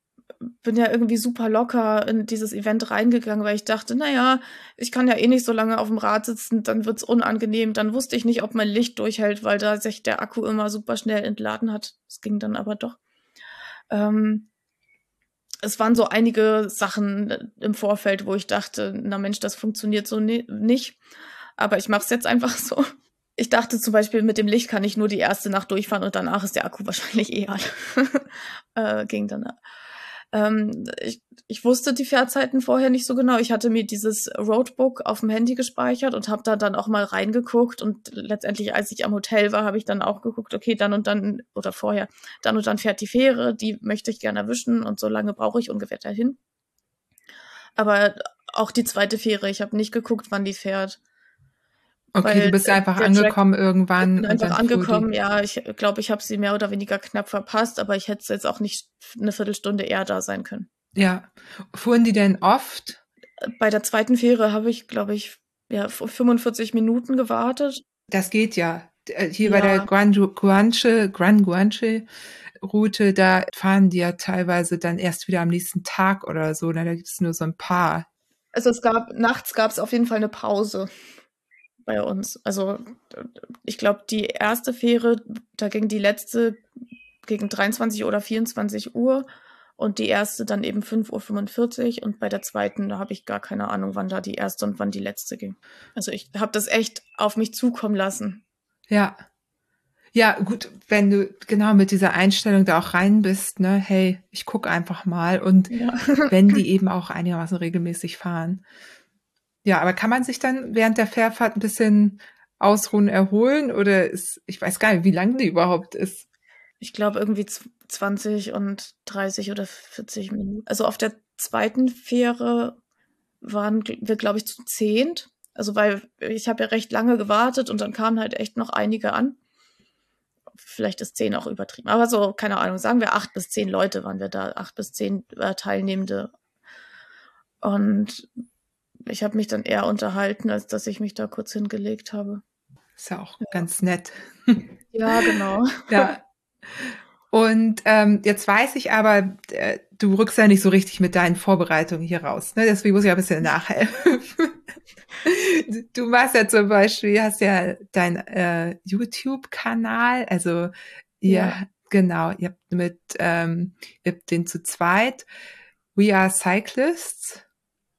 bin ja irgendwie super locker in dieses Event reingegangen, weil ich dachte, naja, ich kann ja eh nicht so lange auf dem Rad sitzen, dann wird's unangenehm. Dann wusste ich nicht, ob mein Licht durchhält, weil da sich der Akku immer super schnell entladen hat. Es ging dann aber doch. Ähm, es waren so einige Sachen im Vorfeld, wo ich dachte, na Mensch, das funktioniert so ni nicht. Aber ich mache es jetzt einfach so. Ich dachte zum Beispiel, mit dem Licht kann ich nur die erste Nacht durchfahren und danach ist der Akku wahrscheinlich eh alle. äh, ging dann. Ähm, ich, ich wusste die Fährzeiten vorher nicht so genau. Ich hatte mir dieses Roadbook auf dem Handy gespeichert und habe da dann auch mal reingeguckt. Und letztendlich, als ich am Hotel war, habe ich dann auch geguckt, okay, dann und dann, oder vorher, dann und dann fährt die Fähre, die möchte ich gerne erwischen und so lange brauche ich ungefähr dahin. Aber auch die zweite Fähre, ich habe nicht geguckt, wann die fährt. Okay, du bist einfach angekommen Track, irgendwann. Ich bin einfach angekommen, ja. Ich glaube, ich habe sie mehr oder weniger knapp verpasst, aber ich hätte jetzt auch nicht eine Viertelstunde eher da sein können. Ja. Fuhren die denn oft? Bei der zweiten Fähre habe ich, glaube ich, ja, 45 Minuten gewartet. Das geht ja. Äh, hier ja. bei der Gran Guanche, Gran Guanche Route, da fahren die ja teilweise dann erst wieder am nächsten Tag oder so. Da gibt es nur so ein paar. Also es gab, nachts gab es auf jeden Fall eine Pause bei uns. Also ich glaube, die erste Fähre, da ging die letzte gegen 23 oder 24 Uhr und die erste dann eben 5.45 Uhr und bei der zweiten, da habe ich gar keine Ahnung, wann da die erste und wann die letzte ging. Also ich habe das echt auf mich zukommen lassen. Ja. Ja, gut, wenn du genau mit dieser Einstellung da auch rein bist, ne, hey, ich gucke einfach mal und ja. wenn die eben auch einigermaßen regelmäßig fahren. Ja, aber kann man sich dann während der Fährfahrt ein bisschen ausruhen, erholen oder ist, ich weiß gar nicht, wie lang die überhaupt ist. Ich glaube irgendwie 20 und 30 oder 40 Minuten. Also auf der zweiten Fähre waren wir, glaube ich, zu zehnt. Also weil ich habe ja recht lange gewartet und dann kamen halt echt noch einige an vielleicht ist zehn auch übertrieben, aber so, keine Ahnung, sagen wir acht bis zehn Leute waren wir da, acht bis zehn äh, Teilnehmende. Und ich habe mich dann eher unterhalten, als dass ich mich da kurz hingelegt habe. Ist ja auch ja. ganz nett. Ja, genau. ja. Und ähm, jetzt weiß ich aber, äh, du rückst ja nicht so richtig mit deinen Vorbereitungen hier raus. Ne? Deswegen muss ich ein bisschen nachhelfen. du machst ja zum Beispiel, hast ja dein äh, YouTube-Kanal, also ihr, ja. genau, ihr habt mit, ähm, ihr habt den zu zweit, We Are Cyclists.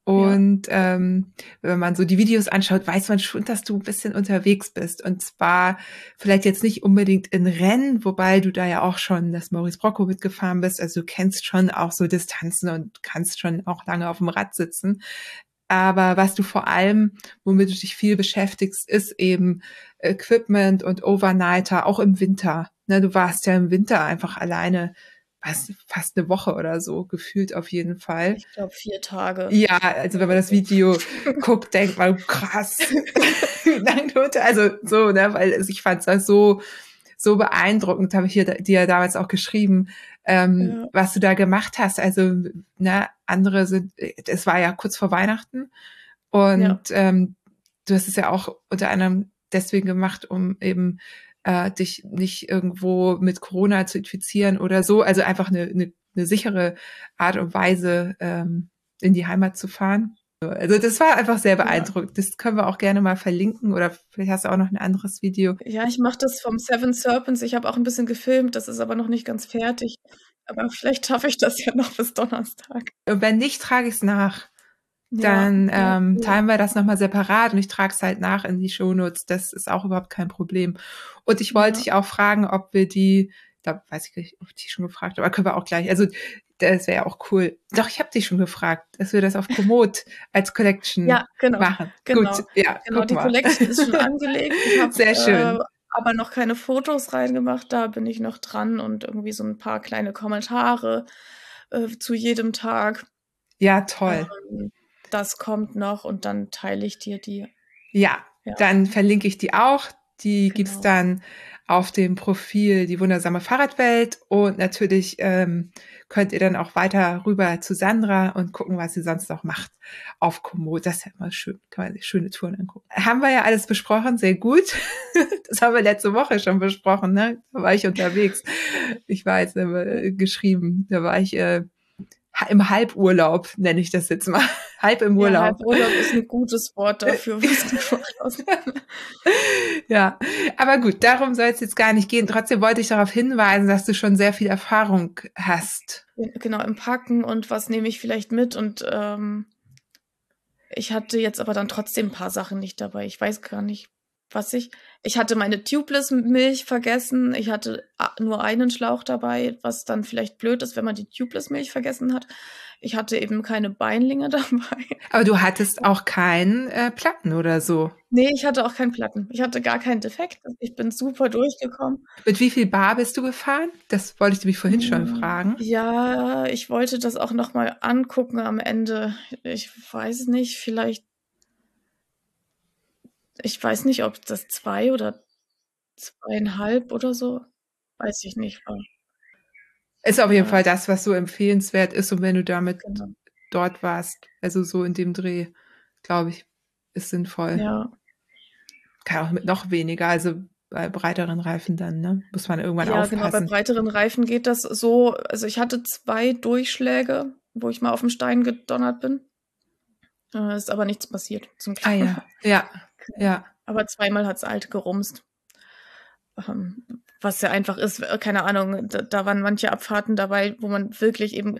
Und ja. ähm, wenn man so die Videos anschaut, weiß man schon, dass du ein bisschen unterwegs bist. Und zwar vielleicht jetzt nicht unbedingt in Rennen, wobei du da ja auch schon das Maurice Brocco mitgefahren bist. Also du kennst schon auch so Distanzen und kannst schon auch lange auf dem Rad sitzen. Aber was du vor allem, womit du dich viel beschäftigst, ist eben Equipment und Overnighter, auch im Winter. Ne, du warst ja im Winter einfach alleine was, fast eine Woche oder so, gefühlt auf jeden Fall. Ich glaube vier Tage. Ja, also wenn man das Video guckt, denkt man, krass, also so, ne, weil ich fand es so, so beeindruckend, habe ich hier dir ja damals auch geschrieben, ähm, ja. was du da gemacht hast. Also, ne, andere sind, es war ja kurz vor Weihnachten und ja. ähm, du hast es ja auch unter anderem deswegen gemacht, um eben äh, dich nicht irgendwo mit Corona zu infizieren oder so. Also einfach eine, eine, eine sichere Art und Weise, ähm, in die Heimat zu fahren. Also das war einfach sehr beeindruckend. Ja. Das können wir auch gerne mal verlinken oder vielleicht hast du auch noch ein anderes Video. Ja, ich mache das vom Seven Serpents. Ich habe auch ein bisschen gefilmt, das ist aber noch nicht ganz fertig. Aber vielleicht schaffe ich das ja noch bis Donnerstag. Und wenn nicht, trage ich es nach. Dann ja, ähm, ja, teilen wir das nochmal separat und ich trage es halt nach in die Shownotes. Das ist auch überhaupt kein Problem. Und ich wollte dich auch fragen, ob wir die, da weiß ich nicht, ob ich die schon gefragt habe, aber können wir auch gleich. Also das wäre ja auch cool. Doch, ich habe dich schon gefragt, dass wir das auf Komoot als Collection ja, genau, machen. Genau, Gut, ja, genau die mal. Collection ist schon angelegt. Hab, Sehr schön. Äh, aber noch keine Fotos reingemacht, da bin ich noch dran und irgendwie so ein paar kleine Kommentare äh, zu jedem Tag. Ja, toll. Ähm, das kommt noch und dann teile ich dir die. Ja, ja. dann verlinke ich die auch. Die genau. gibt's dann auf dem Profil Die wundersame Fahrradwelt und natürlich ähm, könnt ihr dann auch weiter rüber zu Sandra und gucken, was sie sonst noch macht auf Komoot. Das ist ja immer schön, kann man sich schöne Touren angucken. Haben wir ja alles besprochen, sehr gut. Das haben wir letzte Woche schon besprochen, ne? Da war ich unterwegs. Ich war jetzt äh, geschrieben, da war ich äh, im Halburlaub, nenne ich das jetzt mal. Halb im Urlaub. Ja, Halburlaub ist ein gutes Wort dafür, was du ja, aber gut, darum soll es jetzt gar nicht gehen. Trotzdem wollte ich darauf hinweisen, dass du schon sehr viel Erfahrung hast. Genau, im Packen und was nehme ich vielleicht mit und ähm, ich hatte jetzt aber dann trotzdem ein paar Sachen nicht dabei. Ich weiß gar nicht, was ich. Ich hatte meine Tubeless-Milch vergessen. Ich hatte nur einen Schlauch dabei, was dann vielleicht blöd ist, wenn man die Tubeless-Milch vergessen hat. Ich hatte eben keine Beinlinge dabei. Aber du hattest auch keinen äh, Platten oder so? Nee, ich hatte auch keinen Platten. Ich hatte gar keinen Defekt. Ich bin super durchgekommen. Mit wie viel Bar bist du gefahren? Das wollte ich mich vorhin hm, schon fragen. Ja, ich wollte das auch noch mal angucken am Ende. Ich weiß nicht, vielleicht ich weiß nicht, ob das zwei oder zweieinhalb oder so, weiß ich nicht. Ist auf jeden. Fall das, was so empfehlenswert ist und wenn du damit genau. dort warst, also so in dem Dreh, glaube ich, ist sinnvoll. Ja. Kann auch mit noch weniger, also bei breiteren Reifen dann, ne? Muss man irgendwann ja, aufpassen. Ja, genau, bei breiteren Reifen geht das so, also ich hatte zwei Durchschläge, wo ich mal auf den Stein gedonnert bin. Äh, ist aber nichts passiert, zum Glück. Ah ja, ja. Ja. Aber zweimal hat's alt gerumst. Ähm, was ja einfach ist, äh, keine Ahnung, da, da waren manche Abfahrten dabei, wo man wirklich eben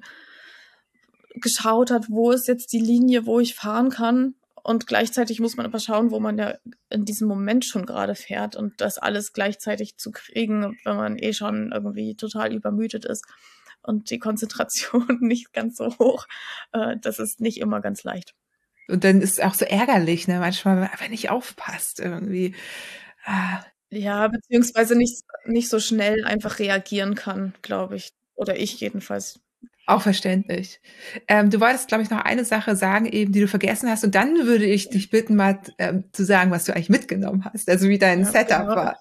geschaut hat, wo ist jetzt die Linie, wo ich fahren kann und gleichzeitig muss man aber schauen, wo man ja in diesem Moment schon gerade fährt und das alles gleichzeitig zu kriegen, wenn man eh schon irgendwie total übermüdet ist und die Konzentration nicht ganz so hoch, äh, das ist nicht immer ganz leicht. Und dann ist es auch so ärgerlich, ne? Manchmal, wenn man nicht aufpasst irgendwie. Ah. Ja, beziehungsweise nicht, nicht so schnell einfach reagieren kann, glaube ich. Oder ich jedenfalls. Auch verständlich. Ähm, du wolltest, glaube ich, noch eine Sache sagen, eben, die du vergessen hast. Und dann würde ich dich bitten, mal ähm, zu sagen, was du eigentlich mitgenommen hast. Also wie dein ja, Setup genau. war.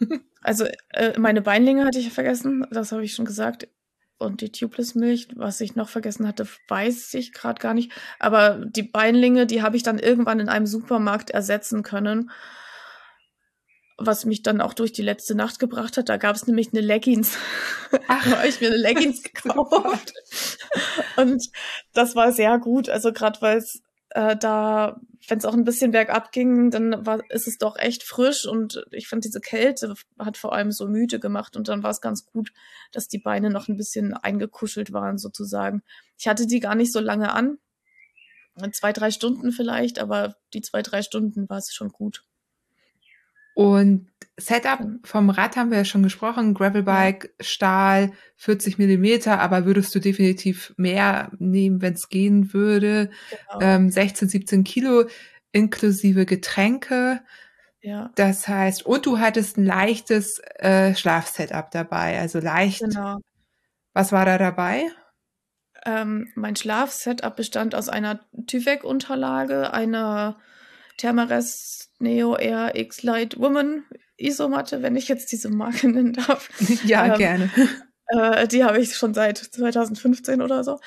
Also äh, meine Beinlinge hatte ich vergessen. Das habe ich schon gesagt. Und die Tubeless-Milch, was ich noch vergessen hatte, weiß ich gerade gar nicht. Aber die Beinlinge, die habe ich dann irgendwann in einem Supermarkt ersetzen können was mich dann auch durch die letzte Nacht gebracht hat. Da gab es nämlich eine Leggings. Ach, da habe ich mir eine Leggings gekauft. Und das war sehr gut. Also gerade weil es äh, da, wenn es auch ein bisschen bergab ging, dann war, ist es doch echt frisch und ich fand diese Kälte hat vor allem so müde gemacht und dann war es ganz gut, dass die Beine noch ein bisschen eingekuschelt waren sozusagen. Ich hatte die gar nicht so lange an, zwei, drei Stunden vielleicht, aber die zwei, drei Stunden war es schon gut. Und Setup vom Rad haben wir ja schon gesprochen, Gravelbike, Stahl, 40 Millimeter, aber würdest du definitiv mehr nehmen, wenn es gehen würde. Genau. Ähm, 16, 17 Kilo inklusive Getränke. Ja. Das heißt, und du hattest ein leichtes äh, Schlafsetup dabei, also leicht. Genau. Was war da dabei? Ähm, mein Schlafsetup bestand aus einer Tyvek-Unterlage, einer Thermarest Neo Air X Light Woman Isomatte, wenn ich jetzt diese Marke nennen darf. Ja, ähm, gerne. Äh, die habe ich schon seit 2015 oder so.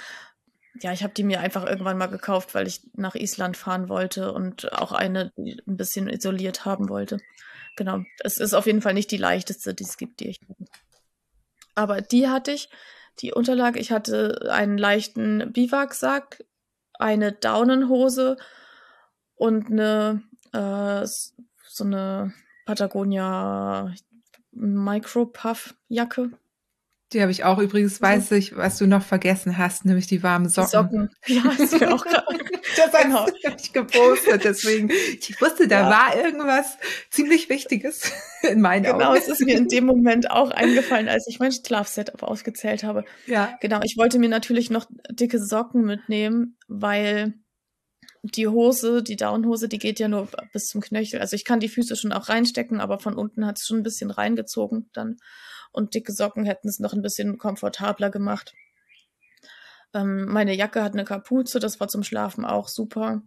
Ja, ich habe die mir einfach irgendwann mal gekauft, weil ich nach Island fahren wollte und auch eine ein bisschen isoliert haben wollte. Genau. Es ist auf jeden Fall nicht die leichteste, die es gibt, die ich. Aber die hatte ich, die Unterlage. Ich hatte einen leichten Biwaksack, eine Daunenhose und eine äh, so eine Patagonia Micro-Puff-Jacke. Die habe ich auch übrigens, weiß ich, was du noch vergessen hast, nämlich die warmen Socken. Socken, ja, ist mir auch gerade. das genau. hast du nicht gepostet, deswegen, ich wusste, da ja. war irgendwas ziemlich Wichtiges in meinen genau, Augen. Genau, es ist mir in dem Moment auch eingefallen, als ich mein Schlafsetup ausgezählt habe. Ja. Genau, ich wollte mir natürlich noch dicke Socken mitnehmen, weil die Hose, die Downhose, die geht ja nur bis zum Knöchel. Also ich kann die Füße schon auch reinstecken, aber von unten hat es schon ein bisschen reingezogen dann. Und dicke Socken hätten es noch ein bisschen komfortabler gemacht. Ähm, meine Jacke hat eine Kapuze, das war zum Schlafen auch super.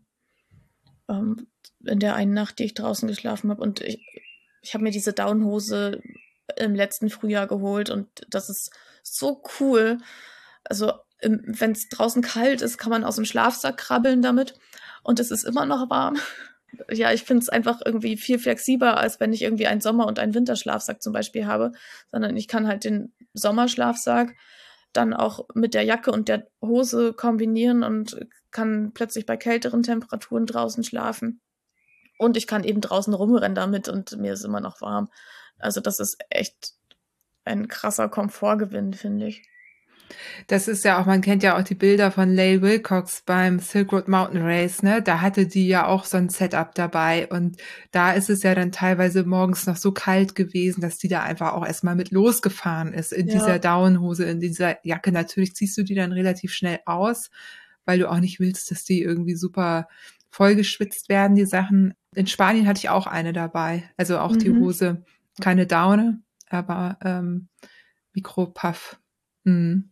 Ähm, in der einen Nacht, die ich draußen geschlafen habe. Und ich, ich habe mir diese Downhose im letzten Frühjahr geholt und das ist so cool. Also wenn es draußen kalt ist, kann man aus dem Schlafsack krabbeln damit und es ist immer noch warm. Ja, ich finde es einfach irgendwie viel flexibler, als wenn ich irgendwie einen Sommer- und einen Winterschlafsack zum Beispiel habe, sondern ich kann halt den Sommerschlafsack dann auch mit der Jacke und der Hose kombinieren und kann plötzlich bei kälteren Temperaturen draußen schlafen. Und ich kann eben draußen rumrennen damit und mir ist immer noch warm. Also das ist echt ein krasser Komfortgewinn, finde ich. Das ist ja auch, man kennt ja auch die Bilder von Leigh Wilcox beim Silk Road Mountain Race, ne? Da hatte die ja auch so ein Setup dabei und da ist es ja dann teilweise morgens noch so kalt gewesen, dass die da einfach auch erstmal mit losgefahren ist in ja. dieser Downhose, in dieser Jacke. Natürlich ziehst du die dann relativ schnell aus, weil du auch nicht willst, dass die irgendwie super vollgeschwitzt werden, die Sachen. In Spanien hatte ich auch eine dabei, also auch mhm. die Hose, keine Daune, aber ähm, Mikropuff. Mhm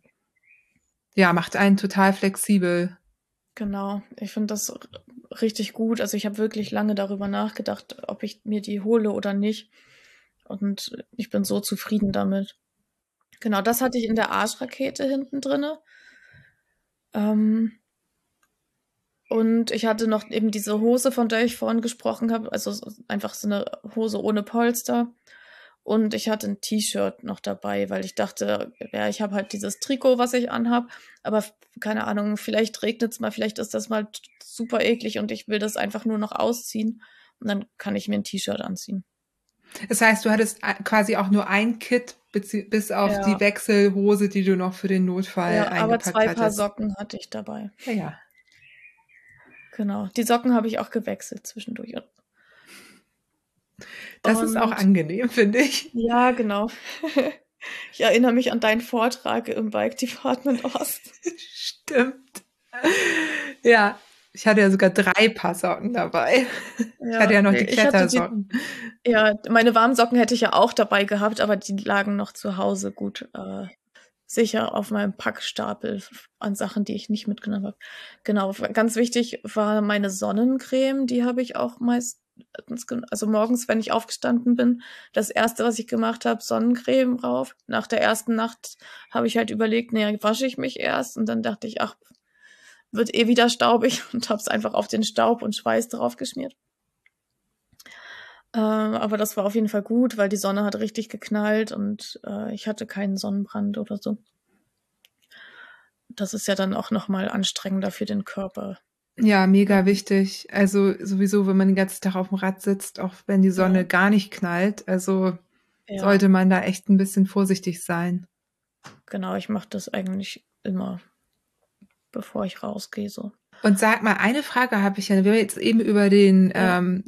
ja, macht einen total flexibel. Genau, ich finde das richtig gut. Also ich habe wirklich lange darüber nachgedacht, ob ich mir die hole oder nicht. Und ich bin so zufrieden damit. Genau, das hatte ich in der Arschrakete hinten drinne. Ähm, und ich hatte noch eben diese Hose, von der ich vorhin gesprochen habe, also einfach so eine Hose ohne Polster. Und ich hatte ein T-Shirt noch dabei, weil ich dachte, ja, ich habe halt dieses Trikot, was ich anhab, aber keine Ahnung, vielleicht regnet es mal, vielleicht ist das mal super eklig und ich will das einfach nur noch ausziehen und dann kann ich mir ein T-Shirt anziehen. Das heißt, du hattest quasi auch nur ein Kit bis auf ja. die Wechselhose, die du noch für den Notfall ja, aber zwei hattest. Paar Socken hatte ich dabei. Ja, ja. Genau. Die Socken habe ich auch gewechselt zwischendurch. Das und, ist auch angenehm, finde ich. Ja, genau. Ich erinnere mich an deinen Vortrag im Bike Department Ost. Stimmt. Ja, ich hatte ja sogar drei Paar Socken dabei. Ja, ich hatte ja noch die Klettersocken. Die, ja, meine Warmsocken hätte ich ja auch dabei gehabt, aber die lagen noch zu Hause gut äh, sicher auf meinem Packstapel an Sachen, die ich nicht mitgenommen habe. Genau, ganz wichtig war meine Sonnencreme, die habe ich auch meist also morgens, wenn ich aufgestanden bin, das erste, was ich gemacht habe, Sonnencreme drauf. Nach der ersten Nacht habe ich halt überlegt, naja, wasche ich mich erst und dann dachte ich, ach, wird eh wieder staubig und habe es einfach auf den Staub und Schweiß drauf geschmiert. Äh, aber das war auf jeden Fall gut, weil die Sonne hat richtig geknallt und äh, ich hatte keinen Sonnenbrand oder so. Das ist ja dann auch nochmal anstrengender für den Körper. Ja, mega wichtig. Also sowieso, wenn man den ganzen Tag auf dem Rad sitzt, auch wenn die Sonne ja. gar nicht knallt, also ja. sollte man da echt ein bisschen vorsichtig sein. Genau, ich mache das eigentlich immer, bevor ich rausgehe. So. Und sag mal, eine Frage habe ich ja. Wir haben jetzt eben über den, ja. ähm,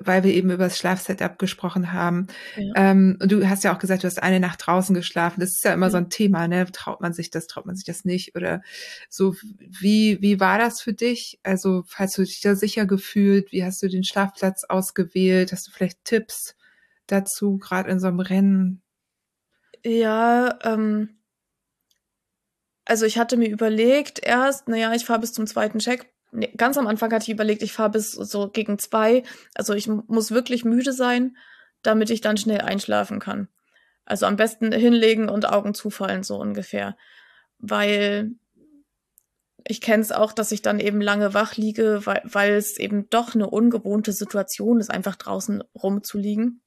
weil wir eben über das Schlafsetup gesprochen haben. Ja. Ähm, und du hast ja auch gesagt, du hast eine Nacht draußen geschlafen. Das ist ja immer ja. so ein Thema, ne? Traut man sich das, traut man sich das nicht? Oder so, wie, wie war das für dich? Also, falls du dich da sicher gefühlt, wie hast du den Schlafplatz ausgewählt? Hast du vielleicht Tipps dazu, gerade in so einem Rennen? Ja, ähm, also ich hatte mir überlegt erst, naja, ich fahre bis zum zweiten Check. Nee, ganz am Anfang hatte ich überlegt, ich fahre bis so gegen zwei. Also ich muss wirklich müde sein, damit ich dann schnell einschlafen kann. Also am besten hinlegen und Augen zufallen, so ungefähr. Weil ich kenne es auch, dass ich dann eben lange wach liege, weil, weil es eben doch eine ungewohnte Situation ist, einfach draußen rumzuliegen.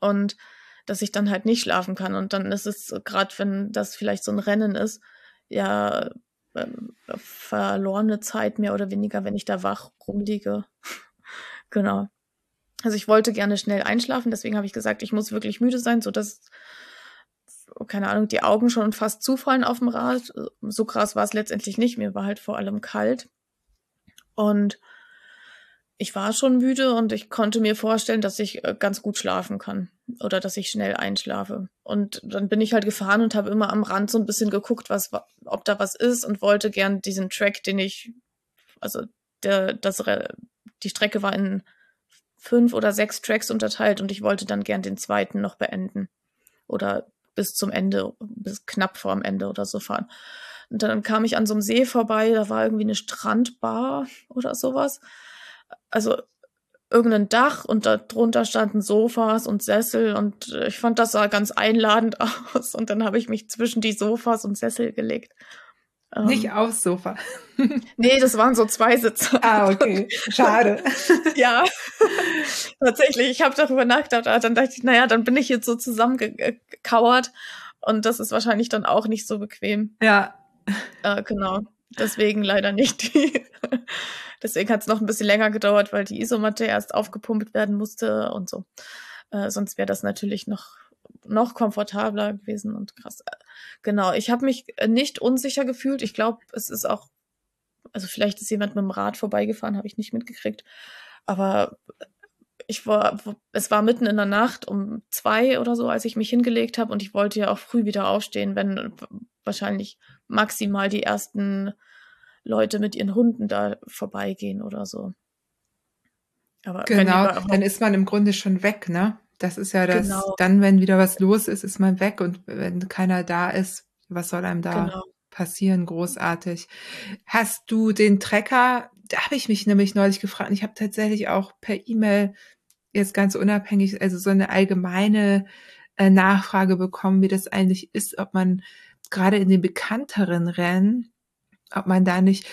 Und dass ich dann halt nicht schlafen kann. Und dann ist es, gerade wenn das vielleicht so ein Rennen ist, ja ähm, verlorene Zeit mehr oder weniger, wenn ich da wach rumliege. genau. Also ich wollte gerne schnell einschlafen, deswegen habe ich gesagt, ich muss wirklich müde sein, so dass keine Ahnung, die Augen schon fast zufallen auf dem Rad. So krass war es letztendlich nicht. Mir war halt vor allem kalt. Und ich war schon müde und ich konnte mir vorstellen, dass ich äh, ganz gut schlafen kann oder dass ich schnell einschlafe. Und dann bin ich halt gefahren und habe immer am Rand so ein bisschen geguckt, was, ob da was ist und wollte gern diesen Track, den ich, also der, das, die Strecke war in fünf oder sechs Tracks unterteilt und ich wollte dann gern den zweiten noch beenden oder bis zum Ende, bis knapp vorm Ende oder so fahren. Und dann kam ich an so einem See vorbei, da war irgendwie eine Strandbar oder sowas also irgendein Dach und darunter standen Sofas und Sessel und äh, ich fand das sah ganz einladend aus und dann habe ich mich zwischen die Sofas und Sessel gelegt. Nicht ähm, aufs Sofa. nee, das waren so zwei Sitze. Ah, okay. Schade. ja, tatsächlich. Ich habe darüber nachgedacht, aber dann dachte ich, naja, dann bin ich jetzt so zusammengekauert und das ist wahrscheinlich dann auch nicht so bequem. Ja. Äh, genau. Deswegen leider nicht Deswegen hat es noch ein bisschen länger gedauert, weil die Isomatte erst aufgepumpt werden musste und so. Äh, sonst wäre das natürlich noch noch komfortabler gewesen und krass. Genau, ich habe mich nicht unsicher gefühlt. Ich glaube, es ist auch, also vielleicht ist jemand mit dem Rad vorbeigefahren, habe ich nicht mitgekriegt. Aber ich war, es war mitten in der Nacht um zwei oder so, als ich mich hingelegt habe und ich wollte ja auch früh wieder aufstehen, wenn wahrscheinlich maximal die ersten Leute mit ihren Hunden da vorbeigehen oder so. Aber genau, dann ist man im Grunde schon weg, ne? Das ist ja das, genau. dann, wenn wieder was los ist, ist man weg und wenn keiner da ist, was soll einem da genau. passieren? Großartig. Hast du den Trecker, da habe ich mich nämlich neulich gefragt, ich habe tatsächlich auch per E-Mail jetzt ganz unabhängig, also so eine allgemeine äh, Nachfrage bekommen, wie das eigentlich ist, ob man gerade in den bekannteren Rennen ob man da nicht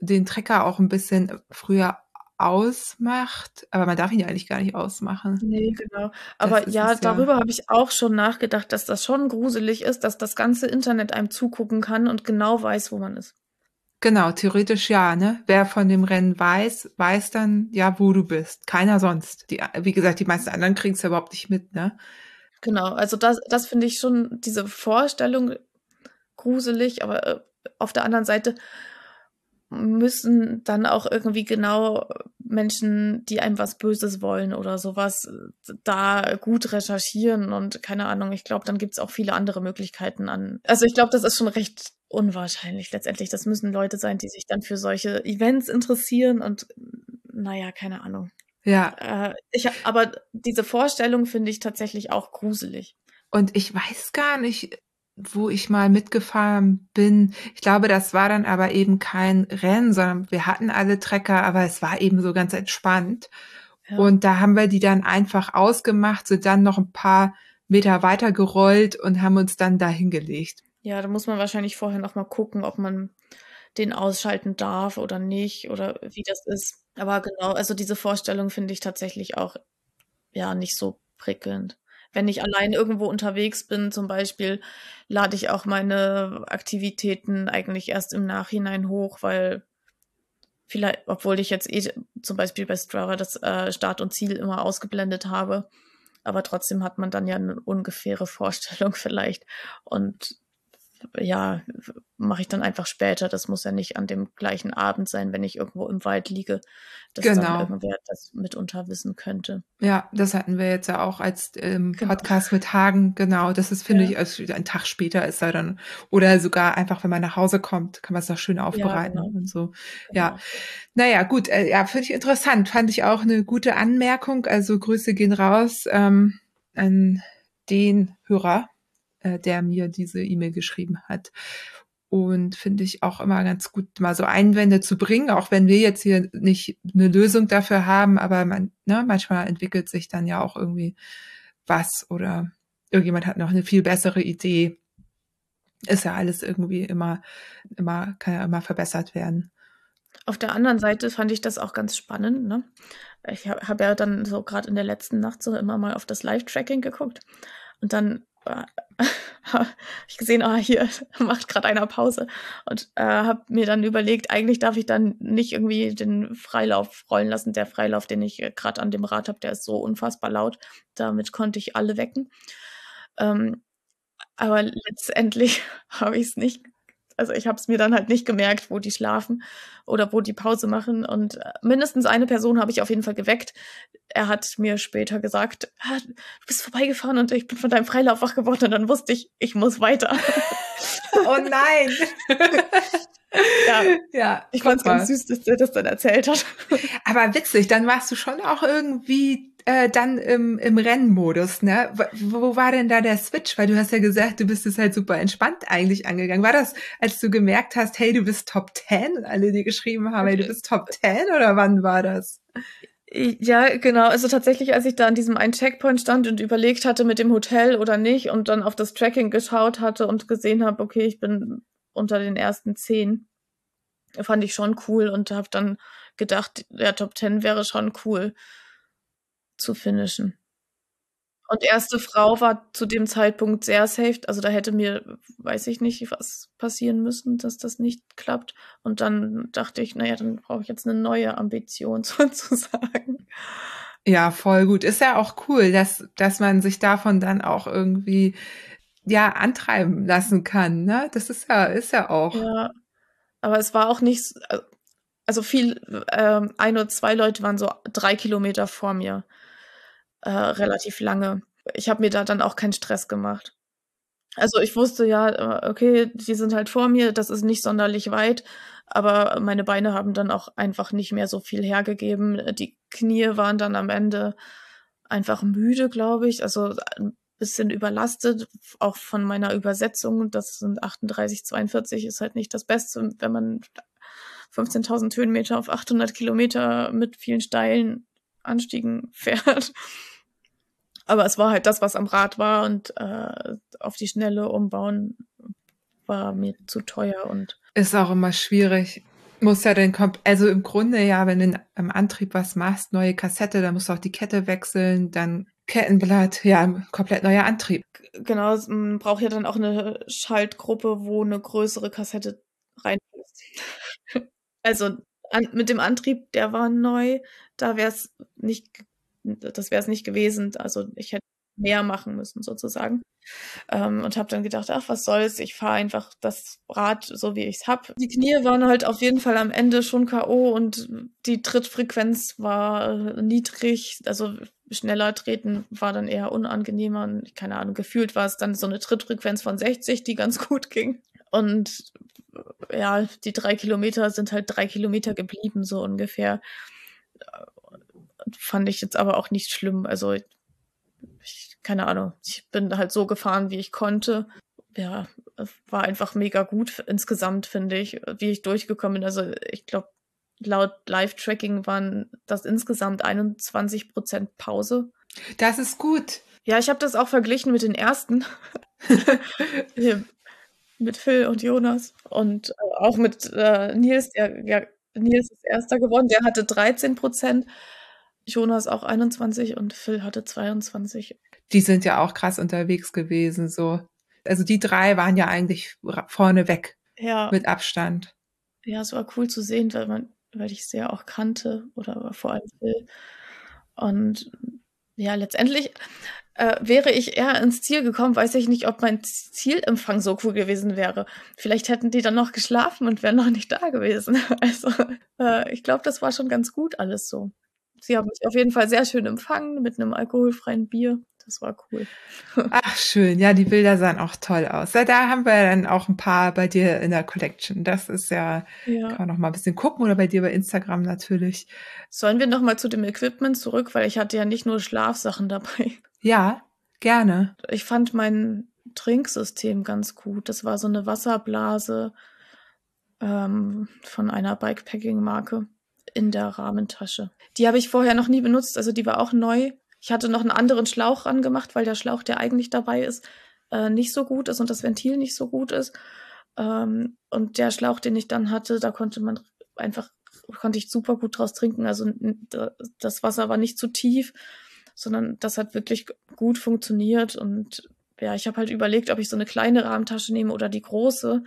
den Trecker auch ein bisschen früher ausmacht, aber man darf ihn ja eigentlich gar nicht ausmachen. Nee, genau. Aber ja, darüber habe ich auch schon nachgedacht, dass das schon gruselig ist, dass das ganze Internet einem zugucken kann und genau weiß, wo man ist. Genau, theoretisch ja, ne? Wer von dem Rennen weiß, weiß dann ja, wo du bist. Keiner sonst. Die, wie gesagt, die meisten anderen kriegen es ja überhaupt nicht mit, ne? Genau, also das, das finde ich schon, diese Vorstellung gruselig, aber äh, auf der anderen Seite müssen dann auch irgendwie genau Menschen, die einem was Böses wollen oder sowas, da gut recherchieren und keine Ahnung, ich glaube, dann gibt es auch viele andere Möglichkeiten an. Also ich glaube, das ist schon recht unwahrscheinlich letztendlich. Das müssen Leute sein, die sich dann für solche Events interessieren und naja, keine Ahnung. Ja. Äh, ich, aber diese Vorstellung finde ich tatsächlich auch gruselig. Und ich weiß gar nicht, wo ich mal mitgefahren bin. Ich glaube, das war dann aber eben kein Rennen, sondern wir hatten alle Trecker, aber es war eben so ganz entspannt. Ja. Und da haben wir die dann einfach ausgemacht, sind dann noch ein paar Meter weiter gerollt und haben uns dann da hingelegt. Ja, da muss man wahrscheinlich vorher noch mal gucken, ob man den ausschalten darf oder nicht oder wie das ist. Aber genau, also diese Vorstellung finde ich tatsächlich auch ja nicht so prickelnd. Wenn ich allein irgendwo unterwegs bin, zum Beispiel, lade ich auch meine Aktivitäten eigentlich erst im Nachhinein hoch, weil vielleicht, obwohl ich jetzt eh zum Beispiel bei Strava das äh, Start und Ziel immer ausgeblendet habe, aber trotzdem hat man dann ja eine ungefähre Vorstellung vielleicht. Und ja, mache ich dann einfach später. Das muss ja nicht an dem gleichen Abend sein, wenn ich irgendwo im Wald liege, dass genau. dann irgendwer das mitunter wissen könnte. Ja, das hatten wir jetzt ja auch als ähm, genau. Podcast mit Hagen. Genau, das ist, finde ja. ich, also ein Tag später ist er dann, oder sogar einfach, wenn man nach Hause kommt, kann man es doch schön aufbereiten ja, genau. und so. Genau. Ja, naja, gut, äh, ja, finde ich interessant. Fand ich auch eine gute Anmerkung. Also Grüße gehen raus ähm, an den Hörer, äh, der mir diese E-Mail geschrieben hat. Und finde ich auch immer ganz gut, mal so Einwände zu bringen, auch wenn wir jetzt hier nicht eine Lösung dafür haben, aber man, ne, manchmal entwickelt sich dann ja auch irgendwie was oder irgendjemand hat noch eine viel bessere Idee. Ist ja alles irgendwie immer, immer, kann ja immer verbessert werden. Auf der anderen Seite fand ich das auch ganz spannend. Ne? Ich habe hab ja dann so gerade in der letzten Nacht so immer mal auf das Live-Tracking geguckt. Und dann habe ich gesehen, ah, hier macht gerade einer Pause und äh, habe mir dann überlegt, eigentlich darf ich dann nicht irgendwie den Freilauf rollen lassen. Der Freilauf, den ich gerade an dem Rad habe, der ist so unfassbar laut. Damit konnte ich alle wecken. Ähm, aber letztendlich habe ich es nicht also ich habe es mir dann halt nicht gemerkt, wo die schlafen oder wo die Pause machen. Und äh, mindestens eine Person habe ich auf jeden Fall geweckt. Er hat mir später gesagt, ah, du bist vorbeigefahren und ich bin von deinem Freilauf wach geworden. Und dann wusste ich, ich muss weiter. oh nein. ja, ja, ich fand es ganz süß, dass er das dann erzählt hat. Aber witzig, dann warst du schon auch irgendwie äh, dann im, im Rennmodus, ne? Wo, wo war denn da der Switch? Weil du hast ja gesagt, du bist es halt super entspannt eigentlich angegangen. War das, als du gemerkt hast, hey, du bist Top 10 und alle dir geschrieben haben, hey, du bist Top 10 oder wann war das? Ja, genau. Also tatsächlich, als ich da an diesem einen Checkpoint stand und überlegt hatte mit dem Hotel oder nicht und dann auf das Tracking geschaut hatte und gesehen habe, okay, ich bin unter den ersten zehn, fand ich schon cool und habe dann gedacht, der Top 10 wäre schon cool zu finishen. Und erste Frau war zu dem Zeitpunkt sehr safe. Also da hätte mir, weiß ich nicht, was passieren müssen, dass das nicht klappt. Und dann dachte ich, naja, dann brauche ich jetzt eine neue Ambition sozusagen. Ja, voll gut. Ist ja auch cool, dass, dass man sich davon dann auch irgendwie ja antreiben lassen kann. Ne? Das ist ja, ist ja auch. Ja. Aber es war auch nicht, also viel, ähm, ein oder zwei Leute waren so drei Kilometer vor mir äh, relativ lange. Ich habe mir da dann auch keinen Stress gemacht. Also ich wusste ja, äh, okay, die sind halt vor mir, das ist nicht sonderlich weit, aber meine Beine haben dann auch einfach nicht mehr so viel hergegeben. Die Knie waren dann am Ende einfach müde, glaube ich, also ein bisschen überlastet, auch von meiner Übersetzung. Das sind 38, 42 ist halt nicht das Beste, wenn man 15.000 Höhenmeter auf 800 Kilometer mit vielen steilen Anstiegen fährt. Aber es war halt das, was am Rad war und äh, auf die Schnelle umbauen war mir zu teuer und ist auch immer schwierig. Muss ja den also im Grunde ja, wenn du im Antrieb was machst, neue Kassette, dann musst du auch die Kette wechseln, dann Kettenblatt, ja, komplett neuer Antrieb. Genau, man braucht ja dann auch eine Schaltgruppe, wo eine größere Kassette reinpasst. also an, mit dem Antrieb, der war neu, da wäre es nicht das wäre es nicht gewesen. Also ich hätte mehr machen müssen sozusagen. Ähm, und habe dann gedacht, ach, was soll's, ich fahre einfach das Rad so, wie ich's hab. Die Knie waren halt auf jeden Fall am Ende schon K.O. und die Trittfrequenz war äh, niedrig, also schneller treten war dann eher unangenehmer. Und, keine Ahnung, gefühlt war es dann so eine Trittfrequenz von 60, die ganz gut ging. Und ja, die drei Kilometer sind halt drei Kilometer geblieben, so ungefähr. Fand ich jetzt aber auch nicht schlimm. Also, ich, keine Ahnung, ich bin halt so gefahren, wie ich konnte. Ja, war einfach mega gut insgesamt, finde ich, wie ich durchgekommen bin. Also, ich glaube, laut Live-Tracking waren das insgesamt 21 Prozent Pause. Das ist gut. Ja, ich habe das auch verglichen mit den ersten. mit Phil und Jonas und äh, auch mit äh, Nils, der ja, Nils ist erster geworden, der hatte 13 Prozent, Jonas auch 21 und Phil hatte 22. Die sind ja auch krass unterwegs gewesen, so. Also die drei waren ja eigentlich vorne weg. Ja. Mit Abstand. Ja, es war cool zu sehen, weil man, weil ich sie ja auch kannte oder vor allem Phil. Und ja, letztendlich äh, wäre ich eher ins Ziel gekommen, weiß ich nicht, ob mein Zielempfang so cool gewesen wäre. Vielleicht hätten die dann noch geschlafen und wären noch nicht da gewesen. Also äh, ich glaube, das war schon ganz gut alles so. Sie haben mich auf jeden Fall sehr schön empfangen mit einem alkoholfreien Bier. Das war cool. Ach, schön. Ja, die Bilder sahen auch toll aus. Ja, da haben wir dann auch ein paar bei dir in der Collection. Das ist ja, ja. kann man noch mal ein bisschen gucken oder bei dir bei Instagram natürlich. Sollen wir noch mal zu dem Equipment zurück, weil ich hatte ja nicht nur Schlafsachen dabei. Ja, gerne. Ich fand mein Trinksystem ganz gut. Das war so eine Wasserblase ähm, von einer Bikepacking-Marke in der Rahmentasche. Die habe ich vorher noch nie benutzt, also die war auch neu. Ich hatte noch einen anderen Schlauch angemacht, weil der Schlauch, der eigentlich dabei ist, äh, nicht so gut ist und das Ventil nicht so gut ist. Ähm, und der Schlauch, den ich dann hatte, da konnte man einfach, konnte ich super gut draus trinken. Also das Wasser war nicht zu tief, sondern das hat wirklich gut funktioniert. Und ja, ich habe halt überlegt, ob ich so eine kleine Rahmentasche nehme oder die große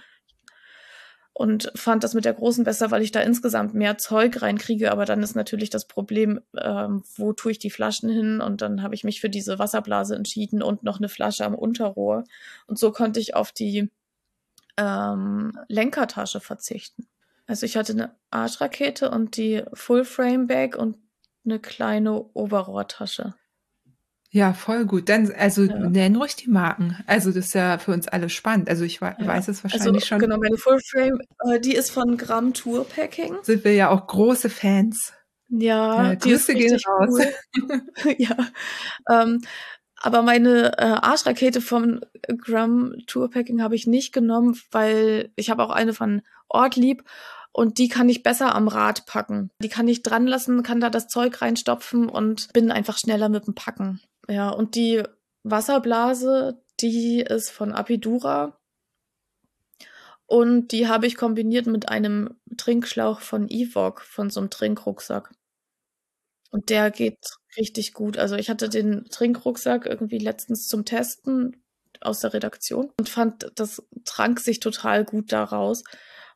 und fand das mit der großen besser, weil ich da insgesamt mehr Zeug reinkriege. Aber dann ist natürlich das Problem, ähm, wo tue ich die Flaschen hin? Und dann habe ich mich für diese Wasserblase entschieden und noch eine Flasche am Unterrohr. Und so konnte ich auf die ähm, Lenkertasche verzichten. Also ich hatte eine Arschrakete und die Full Frame Bag und eine kleine Oberrohrtasche. Ja, voll gut. Dann, also ja. nenn ruhig die Marken. Also das ist ja für uns alle spannend. Also ich ja. weiß es wahrscheinlich also, schon. Genau, meine Full Frame, äh, die ist von Gramm Tour Packing. Sind wir ja auch große Fans. Ja, äh, Grüße gehen raus. Cool. ja. Ähm, aber meine äh, Arschrakete von Gramm Tour Packing habe ich nicht genommen, weil ich habe auch eine von Ortlieb und die kann ich besser am Rad packen. Die kann ich dran lassen, kann da das Zeug reinstopfen und bin einfach schneller mit dem Packen. Ja, und die Wasserblase, die ist von Apidura. Und die habe ich kombiniert mit einem Trinkschlauch von Evok, von so einem Trinkrucksack. Und der geht richtig gut. Also ich hatte den Trinkrucksack irgendwie letztens zum Testen aus der Redaktion und fand, das trank sich total gut daraus.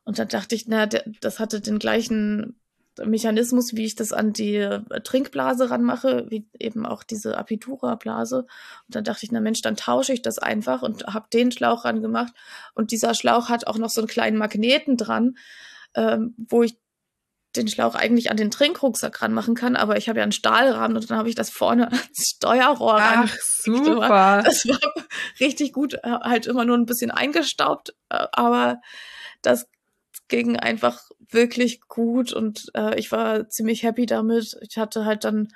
Und dann dachte ich, na, das hatte den gleichen Mechanismus, wie ich das an die äh, Trinkblase ranmache, wie eben auch diese Apidura-Blase. Und dann dachte ich, na Mensch, dann tausche ich das einfach und habe den Schlauch rangemacht. Und dieser Schlauch hat auch noch so einen kleinen Magneten dran, ähm, wo ich den Schlauch eigentlich an den Trinkrucksack ranmachen kann, aber ich habe ja einen Stahlrahmen und dann habe ich das vorne ans Steuerrohr ran. Ach, super. Das war richtig gut, äh, halt immer nur ein bisschen eingestaubt, äh, aber das ging einfach wirklich gut und äh, ich war ziemlich happy damit. Ich hatte halt dann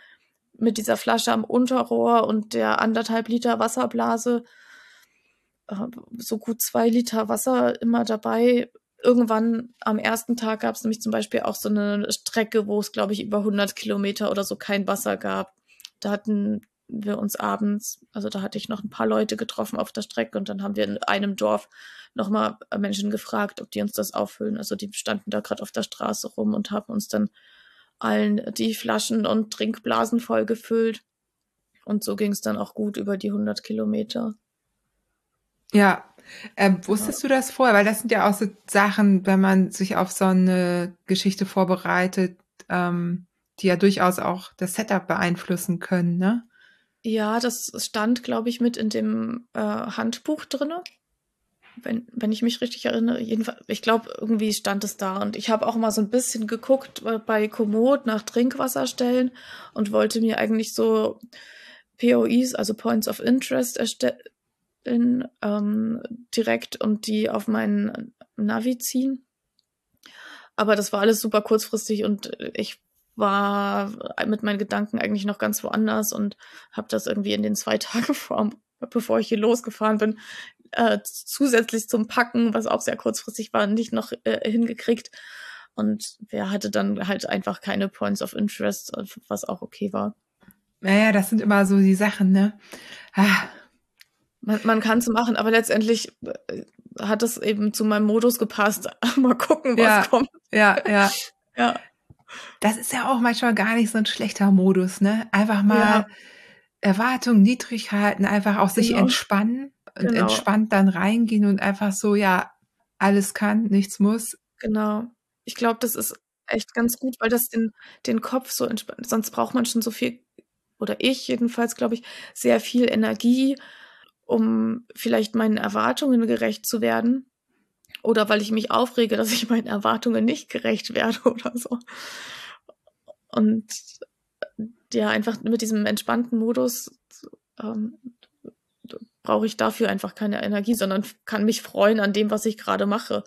mit dieser Flasche am Unterrohr und der anderthalb Liter Wasserblase äh, so gut zwei Liter Wasser immer dabei. Irgendwann am ersten Tag gab es nämlich zum Beispiel auch so eine Strecke, wo es, glaube ich, über 100 Kilometer oder so kein Wasser gab. Da hatten wir uns abends, also da hatte ich noch ein paar Leute getroffen auf der Strecke und dann haben wir in einem Dorf nochmal Menschen gefragt, ob die uns das auffüllen. Also die standen da gerade auf der Straße rum und haben uns dann allen die Flaschen und Trinkblasen voll gefüllt. Und so ging es dann auch gut über die 100 Kilometer. Ja, ähm, wusstest ja. du das vorher? Weil das sind ja auch so Sachen, wenn man sich auf so eine Geschichte vorbereitet, ähm, die ja durchaus auch das Setup beeinflussen können, ne? Ja, das stand, glaube ich, mit in dem äh, Handbuch drin. Wenn, wenn ich mich richtig erinnere, jedenfalls, ich glaube, irgendwie stand es da. Und ich habe auch mal so ein bisschen geguckt bei Komoot nach Trinkwasserstellen und wollte mir eigentlich so POIs, also Points of Interest, erstellen ähm, direkt und die auf meinen Navi ziehen. Aber das war alles super kurzfristig und ich war mit meinen Gedanken eigentlich noch ganz woanders und habe das irgendwie in den zwei Tagen vor, bevor ich hier losgefahren bin, äh, zusätzlich zum Packen, was auch sehr kurzfristig war, nicht noch äh, hingekriegt. Und wer hatte dann halt einfach keine Points of Interest, was auch okay war. Naja, das sind immer so die Sachen, ne? Ah. Man, man kann es machen, aber letztendlich äh, hat es eben zu meinem Modus gepasst. Mal gucken, was ja, kommt. Ja, ja. ja. Das ist ja auch manchmal gar nicht so ein schlechter Modus, ne? Einfach mal ja. Erwartungen niedrig halten, einfach auch sich genau. entspannen und genau. entspannt dann reingehen und einfach so, ja, alles kann, nichts muss. Genau. Ich glaube, das ist echt ganz gut, weil das den, den Kopf so entspannt. Sonst braucht man schon so viel, oder ich jedenfalls, glaube ich, sehr viel Energie, um vielleicht meinen Erwartungen gerecht zu werden. Oder weil ich mich aufrege, dass ich meinen Erwartungen nicht gerecht werde oder so. Und ja, einfach mit diesem entspannten Modus ähm, brauche ich dafür einfach keine Energie, sondern kann mich freuen an dem, was ich gerade mache.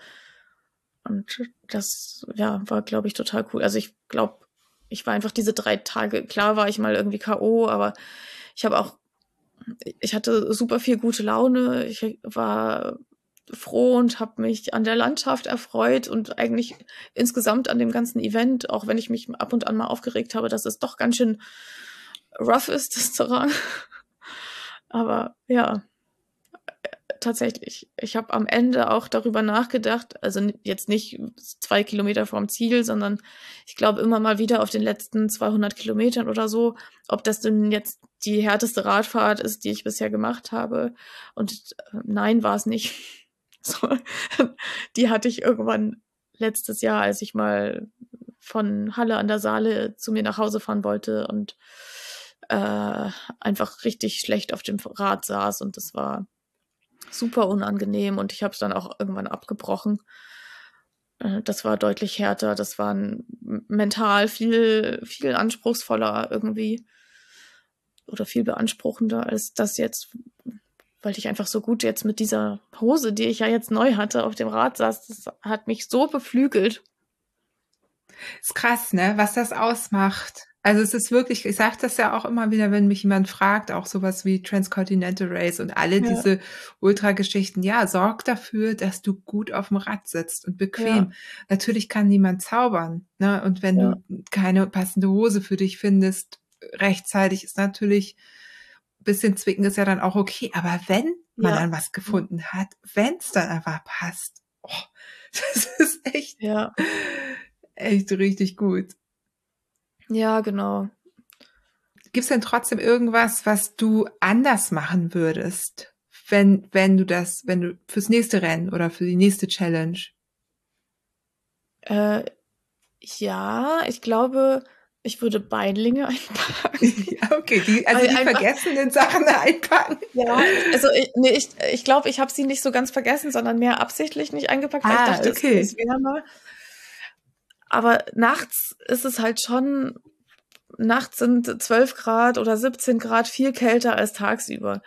Und das, ja, war, glaube ich, total cool. Also ich glaube, ich war einfach diese drei Tage, klar war ich mal irgendwie K.O., aber ich habe auch, ich hatte super viel gute Laune. Ich war froh und habe mich an der Landschaft erfreut und eigentlich insgesamt an dem ganzen Event, auch wenn ich mich ab und an mal aufgeregt habe, dass es doch ganz schön rough ist, das Terrain. Aber ja, tatsächlich. Ich habe am Ende auch darüber nachgedacht, also jetzt nicht zwei Kilometer vom Ziel, sondern ich glaube immer mal wieder auf den letzten 200 Kilometern oder so, ob das denn jetzt die härteste Radfahrt ist, die ich bisher gemacht habe. Und äh, nein, war es nicht. So, die hatte ich irgendwann letztes Jahr, als ich mal von Halle an der Saale zu mir nach Hause fahren wollte und äh, einfach richtig schlecht auf dem Rad saß und das war super unangenehm und ich habe es dann auch irgendwann abgebrochen. Äh, das war deutlich härter, das war mental viel, viel anspruchsvoller irgendwie oder viel beanspruchender als das jetzt, weil ich einfach so gut jetzt mit dieser Hose, die ich ja jetzt neu hatte, auf dem Rad saß. Das hat mich so beflügelt. Ist krass, ne? Was das ausmacht. Also es ist wirklich, ich sage das ja auch immer wieder, wenn mich jemand fragt, auch sowas wie Transcontinental Race und alle ja. diese Ultrageschichten, ja, sorg dafür, dass du gut auf dem Rad sitzt und bequem. Ja. Natürlich kann niemand zaubern, ne? Und wenn ja. du keine passende Hose für dich findest, rechtzeitig ist natürlich bisschen zwicken ist ja dann auch okay. Aber wenn man dann was gefunden hat, wenn es dann einfach passt, oh, das ist echt, ja. echt richtig gut. Ja, genau. Gibt es denn trotzdem irgendwas, was du anders machen würdest, wenn, wenn du das, wenn du fürs nächste Rennen oder für die nächste Challenge? Äh, ja, ich glaube, ich würde Beinlinge einpacken. Okay, die, also die einfach, vergessenen Sachen einpacken. Ja, also ich, nee, ich, ich glaube, ich habe sie nicht so ganz vergessen, sondern mehr absichtlich nicht eingepackt, weil ah, ich dachte, okay. es ist wärmer. Aber nachts ist es halt schon, nachts sind 12 Grad oder 17 Grad viel kälter als tagsüber.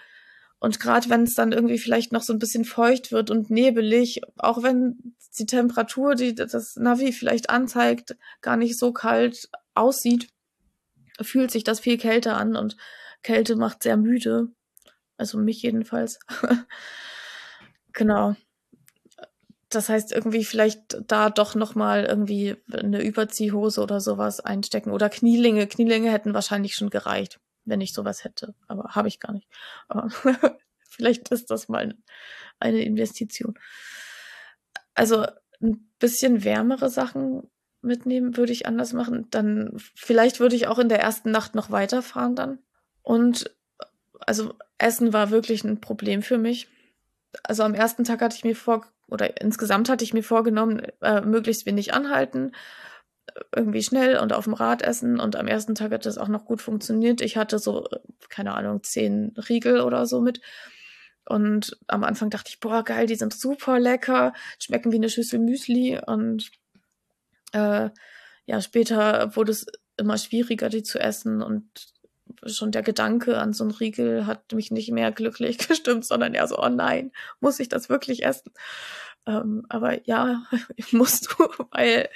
Und gerade wenn es dann irgendwie vielleicht noch so ein bisschen feucht wird und nebelig, auch wenn die Temperatur, die das Navi vielleicht anzeigt, gar nicht so kalt aussieht, fühlt sich das viel kälter an und Kälte macht sehr müde. Also mich jedenfalls. genau das heißt irgendwie vielleicht da doch noch mal irgendwie eine Überziehhose oder sowas einstecken oder Knielinge. Knielinge hätten wahrscheinlich schon gereicht, wenn ich sowas hätte, aber habe ich gar nicht. vielleicht ist das mal eine Investition. Also ein bisschen wärmere Sachen mitnehmen würde ich anders machen. Dann vielleicht würde ich auch in der ersten Nacht noch weiterfahren dann. Und also Essen war wirklich ein Problem für mich. Also am ersten Tag hatte ich mir vor oder insgesamt hatte ich mir vorgenommen, äh, möglichst wenig anhalten, irgendwie schnell und auf dem Rad essen und am ersten Tag hat das auch noch gut funktioniert. Ich hatte so, keine Ahnung, zehn Riegel oder so mit. Und am Anfang dachte ich, boah, geil, die sind super lecker, schmecken wie eine Schüssel Müsli. Und äh, ja, später wurde es immer schwieriger, die zu essen. Und schon der Gedanke an so einen Riegel hat mich nicht mehr glücklich gestimmt, sondern eher so, oh nein, muss ich das wirklich essen? Ähm, aber ja, musst du, weil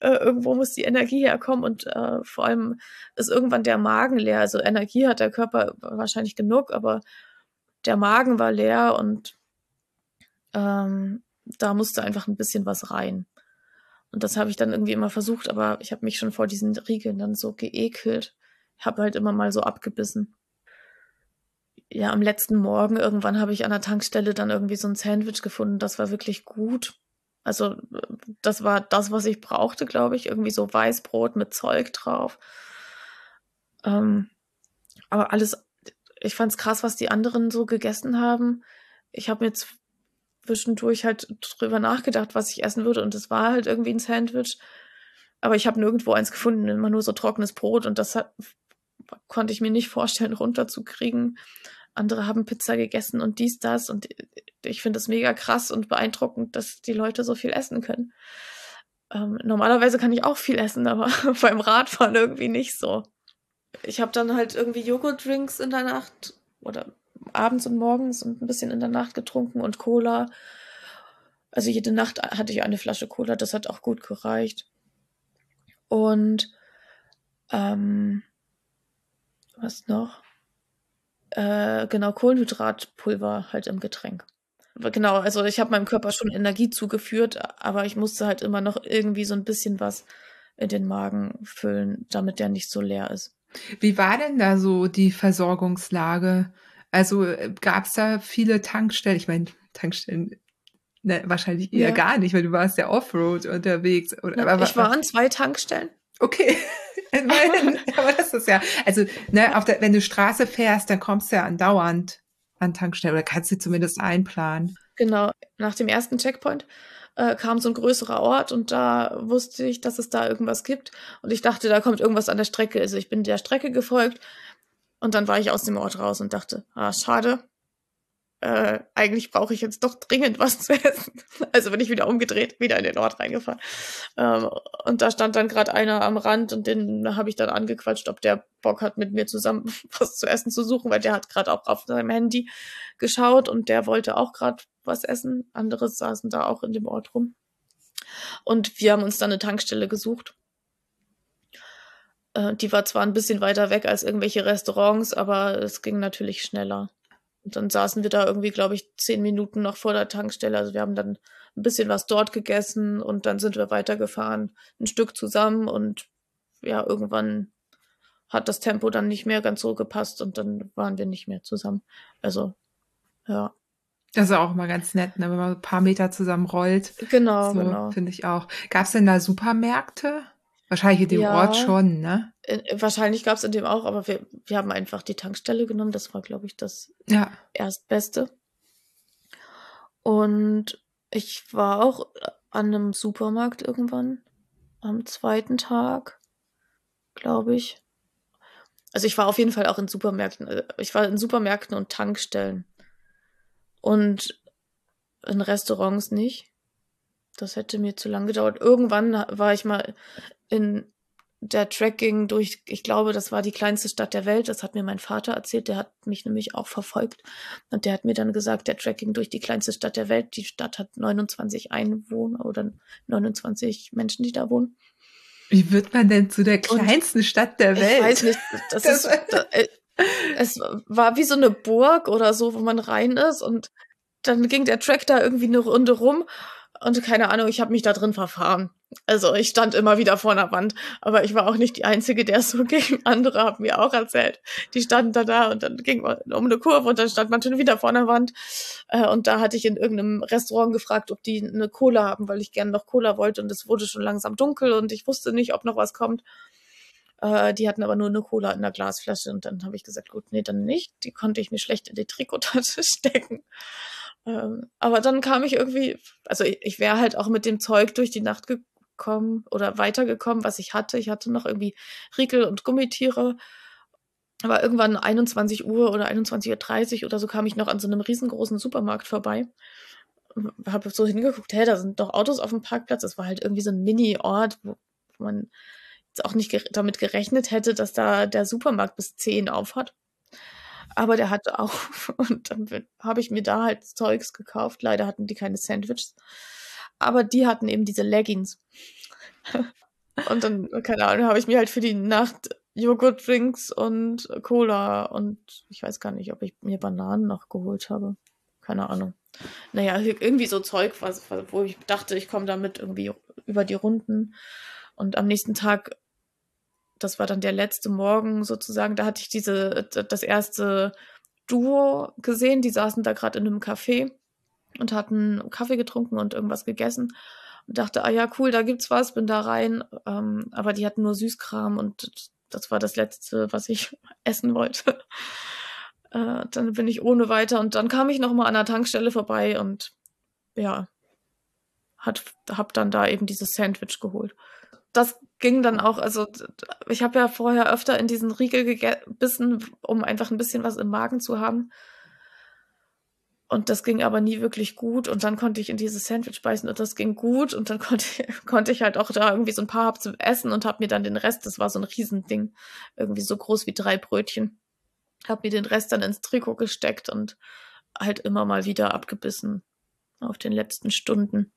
äh, irgendwo muss die Energie herkommen und äh, vor allem ist irgendwann der Magen leer. Also Energie hat der Körper wahrscheinlich genug, aber der Magen war leer und ähm, da musste einfach ein bisschen was rein. Und das habe ich dann irgendwie immer versucht, aber ich habe mich schon vor diesen Riegeln dann so geekelt. Ich habe halt immer mal so abgebissen ja, am letzten Morgen irgendwann habe ich an der Tankstelle dann irgendwie so ein Sandwich gefunden. Das war wirklich gut. Also, das war das, was ich brauchte, glaube ich. Irgendwie so Weißbrot mit Zeug drauf. Ähm, aber alles, ich fand es krass, was die anderen so gegessen haben. Ich habe mir zwischendurch halt drüber nachgedacht, was ich essen würde. Und es war halt irgendwie ein Sandwich. Aber ich habe nirgendwo eins gefunden, immer nur so trockenes Brot. Und das hat, konnte ich mir nicht vorstellen, runterzukriegen andere haben Pizza gegessen und dies, das. Und ich finde es mega krass und beeindruckend, dass die Leute so viel essen können. Ähm, normalerweise kann ich auch viel essen, aber beim Radfahren irgendwie nicht so. Ich habe dann halt irgendwie Joghurtdrinks in der Nacht oder abends und morgens und ein bisschen in der Nacht getrunken und Cola. Also jede Nacht hatte ich eine Flasche Cola, das hat auch gut gereicht. Und ähm, was noch? äh, genau Kohlenhydratpulver halt im Getränk. Genau, also ich habe meinem Körper schon Energie zugeführt, aber ich musste halt immer noch irgendwie so ein bisschen was in den Magen füllen, damit der nicht so leer ist. Wie war denn da so die Versorgungslage? Also äh, gab es da viele Tankstellen? Ich meine, Tankstellen ne, wahrscheinlich eher ja. gar nicht, weil du warst ja Offroad unterwegs. Oder, ja, aber, ich war an zwei Tankstellen. Okay. aber das ist ja, also, ne, auf der, wenn du Straße fährst, dann kommst du ja andauernd an Tankstellen oder kannst du zumindest einplanen. Genau. Nach dem ersten Checkpoint äh, kam so ein größerer Ort und da wusste ich, dass es da irgendwas gibt. Und ich dachte, da kommt irgendwas an der Strecke. Also ich bin der Strecke gefolgt und dann war ich aus dem Ort raus und dachte, ah, schade, äh, eigentlich brauche ich jetzt doch dringend was zu essen. Also bin ich wieder umgedreht, wieder in den Ort reingefahren. Ähm, und da stand dann gerade einer am Rand und den habe ich dann angequatscht, ob der Bock hat, mit mir zusammen was zu essen zu suchen, weil der hat gerade auch auf seinem Handy geschaut und der wollte auch gerade was essen. Andere saßen da auch in dem Ort rum. Und wir haben uns dann eine Tankstelle gesucht. Äh, die war zwar ein bisschen weiter weg als irgendwelche Restaurants, aber es ging natürlich schneller. Und dann saßen wir da irgendwie, glaube ich, zehn Minuten noch vor der Tankstelle. Also wir haben dann ein bisschen was dort gegessen und dann sind wir weitergefahren, ein Stück zusammen und ja, irgendwann hat das Tempo dann nicht mehr ganz so gepasst und dann waren wir nicht mehr zusammen. Also, ja. Das ist auch mal ganz nett, ne, wenn man ein paar Meter zusammen rollt. Genau, so, genau. Finde ich auch. Gab es denn da Supermärkte? Wahrscheinlich in dem ja, Ort schon, ne? In, wahrscheinlich gab es in dem auch, aber wir, wir haben einfach die Tankstelle genommen. Das war, glaube ich, das ja. Erstbeste. Und ich war auch an einem Supermarkt irgendwann am zweiten Tag, glaube ich. Also ich war auf jeden Fall auch in Supermärkten. Äh, ich war in Supermärkten und Tankstellen. Und in Restaurants nicht. Das hätte mir zu lang gedauert. Irgendwann war ich mal in der Tracking durch, ich glaube, das war die kleinste Stadt der Welt. Das hat mir mein Vater erzählt. Der hat mich nämlich auch verfolgt. Und der hat mir dann gesagt, der Tracking durch die kleinste Stadt der Welt. Die Stadt hat 29 Einwohner oder 29 Menschen, die da wohnen. Wie wird man denn zu der kleinsten Und Stadt der Welt? Ich weiß nicht. Das, das ist, da, äh, es war wie so eine Burg oder so, wo man rein ist. Und dann ging der Track da irgendwie eine Runde rum und keine Ahnung, ich habe mich da drin verfahren. Also ich stand immer wieder vor einer Wand, aber ich war auch nicht die Einzige, der es so ging. Andere haben mir auch erzählt. Die standen da da und dann ging man um eine Kurve und dann stand man schon wieder vor einer Wand. Äh, und da hatte ich in irgendeinem Restaurant gefragt, ob die eine Cola haben, weil ich gerne noch Cola wollte und es wurde schon langsam dunkel und ich wusste nicht, ob noch was kommt. Äh, die hatten aber nur eine Cola in der Glasflasche und dann habe ich gesagt, gut, nee, dann nicht. Die konnte ich mir schlecht in die Trikotasche stecken. Ähm, aber dann kam ich irgendwie, also ich, ich wäre halt auch mit dem Zeug durch die Nacht ge gekommen oder weitergekommen, was ich hatte. Ich hatte noch irgendwie Riegel und Gummitiere. Aber irgendwann 21 Uhr oder 21.30 Uhr oder so kam ich noch an so einem riesengroßen Supermarkt vorbei. Habe so hingeguckt, hey, da sind doch Autos auf dem Parkplatz. Das war halt irgendwie so ein Mini-Ort, wo man jetzt auch nicht ger damit gerechnet hätte, dass da der Supermarkt bis 10 auf hat. Aber der hatte auch, und dann habe ich mir da halt Zeugs gekauft. Leider hatten die keine Sandwiches. Aber die hatten eben diese Leggings. und dann, keine Ahnung, habe ich mir halt für die Nacht Joghurtdrinks und Cola und ich weiß gar nicht, ob ich mir Bananen noch geholt habe. Keine Ahnung. Naja, irgendwie so Zeug, was, wo ich dachte, ich komme damit irgendwie über die Runden. Und am nächsten Tag, das war dann der letzte Morgen sozusagen, da hatte ich diese, das erste Duo gesehen, die saßen da gerade in einem Café und hatten Kaffee getrunken und irgendwas gegessen und dachte, ah ja, cool, da gibt's was, bin da rein. Ähm, aber die hatten nur Süßkram und das war das Letzte, was ich essen wollte. Äh, dann bin ich ohne weiter und dann kam ich nochmal an der Tankstelle vorbei und ja, hat, hab dann da eben dieses Sandwich geholt. Das ging dann auch, also ich habe ja vorher öfter in diesen Riegel gebissen, um einfach ein bisschen was im Magen zu haben. Und das ging aber nie wirklich gut. Und dann konnte ich in dieses Sandwich beißen und das ging gut. Und dann konnte, konnte ich halt auch da irgendwie so ein paar Hab zum Essen und habe mir dann den Rest, das war so ein Riesending, irgendwie so groß wie drei Brötchen, habe mir den Rest dann ins Trikot gesteckt und halt immer mal wieder abgebissen auf den letzten Stunden.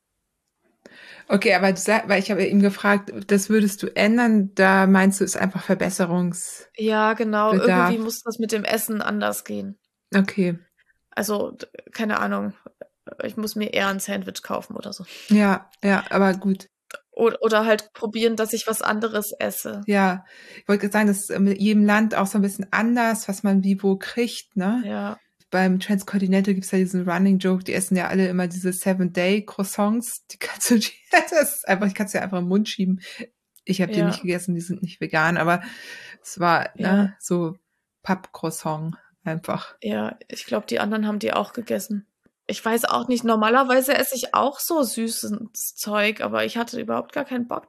Okay, aber du sag, weil ich habe ihm gefragt, das würdest du ändern, da meinst du, ist einfach Verbesserungs. Ja, genau. Bedarf. Irgendwie muss das mit dem Essen anders gehen. Okay. Also, keine Ahnung. Ich muss mir eher ein Sandwich kaufen oder so. Ja, ja, aber gut. Oder, oder halt probieren, dass ich was anderes esse. Ja, ich wollte sagen, das ist in jedem Land auch so ein bisschen anders, was man wie wo kriegt, ne? Ja. Beim Transcontinental gibt's ja diesen Running Joke, die essen ja alle immer diese Seven-Day-Croissants. Die kannst du, das ist einfach, ich kann es ja einfach im Mund schieben. Ich habe ja. die nicht gegessen, die sind nicht vegan, aber es war ne, ja. ne, so Pappcroissant einfach. Ja, ich glaube, die anderen haben die auch gegessen. Ich weiß auch nicht, normalerweise esse ich auch so süßes Zeug, aber ich hatte überhaupt gar keinen Bock.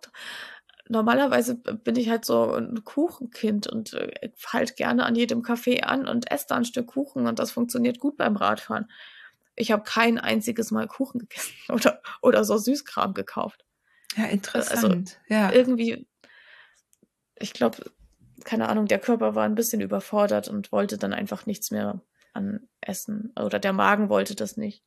Normalerweise bin ich halt so ein Kuchenkind und äh, halt gerne an jedem Café an und esse da ein Stück Kuchen und das funktioniert gut beim Radfahren. Ich habe kein einziges Mal Kuchen gegessen oder, oder so Süßkram gekauft. Ja, interessant. Also ja. irgendwie, ich glaube, keine Ahnung, der Körper war ein bisschen überfordert und wollte dann einfach nichts mehr an Essen oder der Magen wollte das nicht.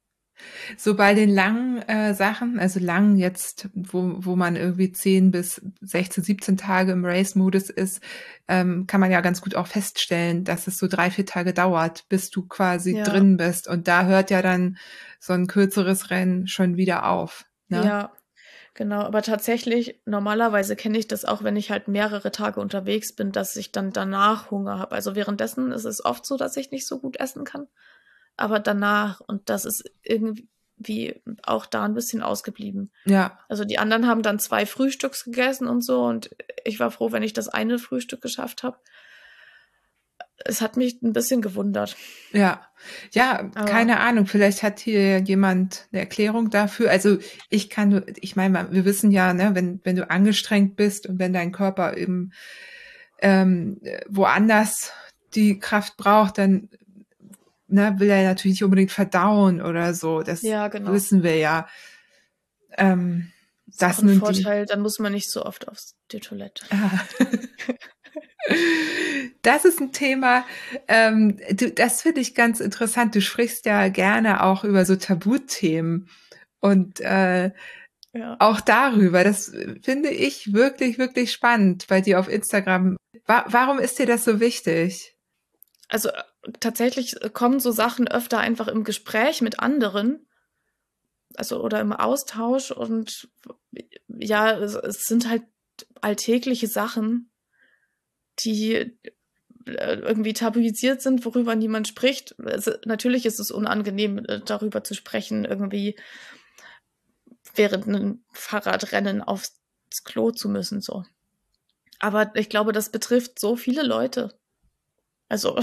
So bei den langen äh, Sachen, also lang jetzt, wo, wo man irgendwie 10 bis 16, 17 Tage im Race-Modus ist, ähm, kann man ja ganz gut auch feststellen, dass es so drei, vier Tage dauert, bis du quasi ja. drin bist. Und da hört ja dann so ein kürzeres Rennen schon wieder auf. Ne? Ja, Genau, aber tatsächlich, normalerweise kenne ich das auch, wenn ich halt mehrere Tage unterwegs bin, dass ich dann danach Hunger habe. Also währenddessen ist es oft so, dass ich nicht so gut essen kann. Aber danach, und das ist irgendwie auch da ein bisschen ausgeblieben. Ja. Also die anderen haben dann zwei Frühstücks gegessen und so und ich war froh, wenn ich das eine Frühstück geschafft habe es hat mich ein bisschen gewundert. Ja, ja, Aber keine Ahnung. Vielleicht hat hier jemand eine Erklärung dafür. Also ich kann nur, ich meine, wir wissen ja, ne, wenn wenn du angestrengt bist und wenn dein Körper eben ähm, woanders die Kraft braucht, dann ne, will er natürlich nicht unbedingt verdauen oder so. Das ja, genau. wissen wir ja. Ähm, das ist ein Vorteil, die... dann muss man nicht so oft auf die Toilette. Ah. Das ist ein Thema, ähm, du, das finde ich ganz interessant. Du sprichst ja gerne auch über so Tabuthemen und äh, ja. auch darüber. Das finde ich wirklich, wirklich spannend bei dir auf Instagram. Wa warum ist dir das so wichtig? Also äh, tatsächlich kommen so Sachen öfter einfach im Gespräch mit anderen, also oder im Austausch und ja, es, es sind halt alltägliche Sachen, die äh, irgendwie tabuisiert sind, worüber niemand spricht. Also, natürlich ist es unangenehm, äh, darüber zu sprechen, irgendwie während einem Fahrradrennen aufs Klo zu müssen, so. Aber ich glaube, das betrifft so viele Leute. Also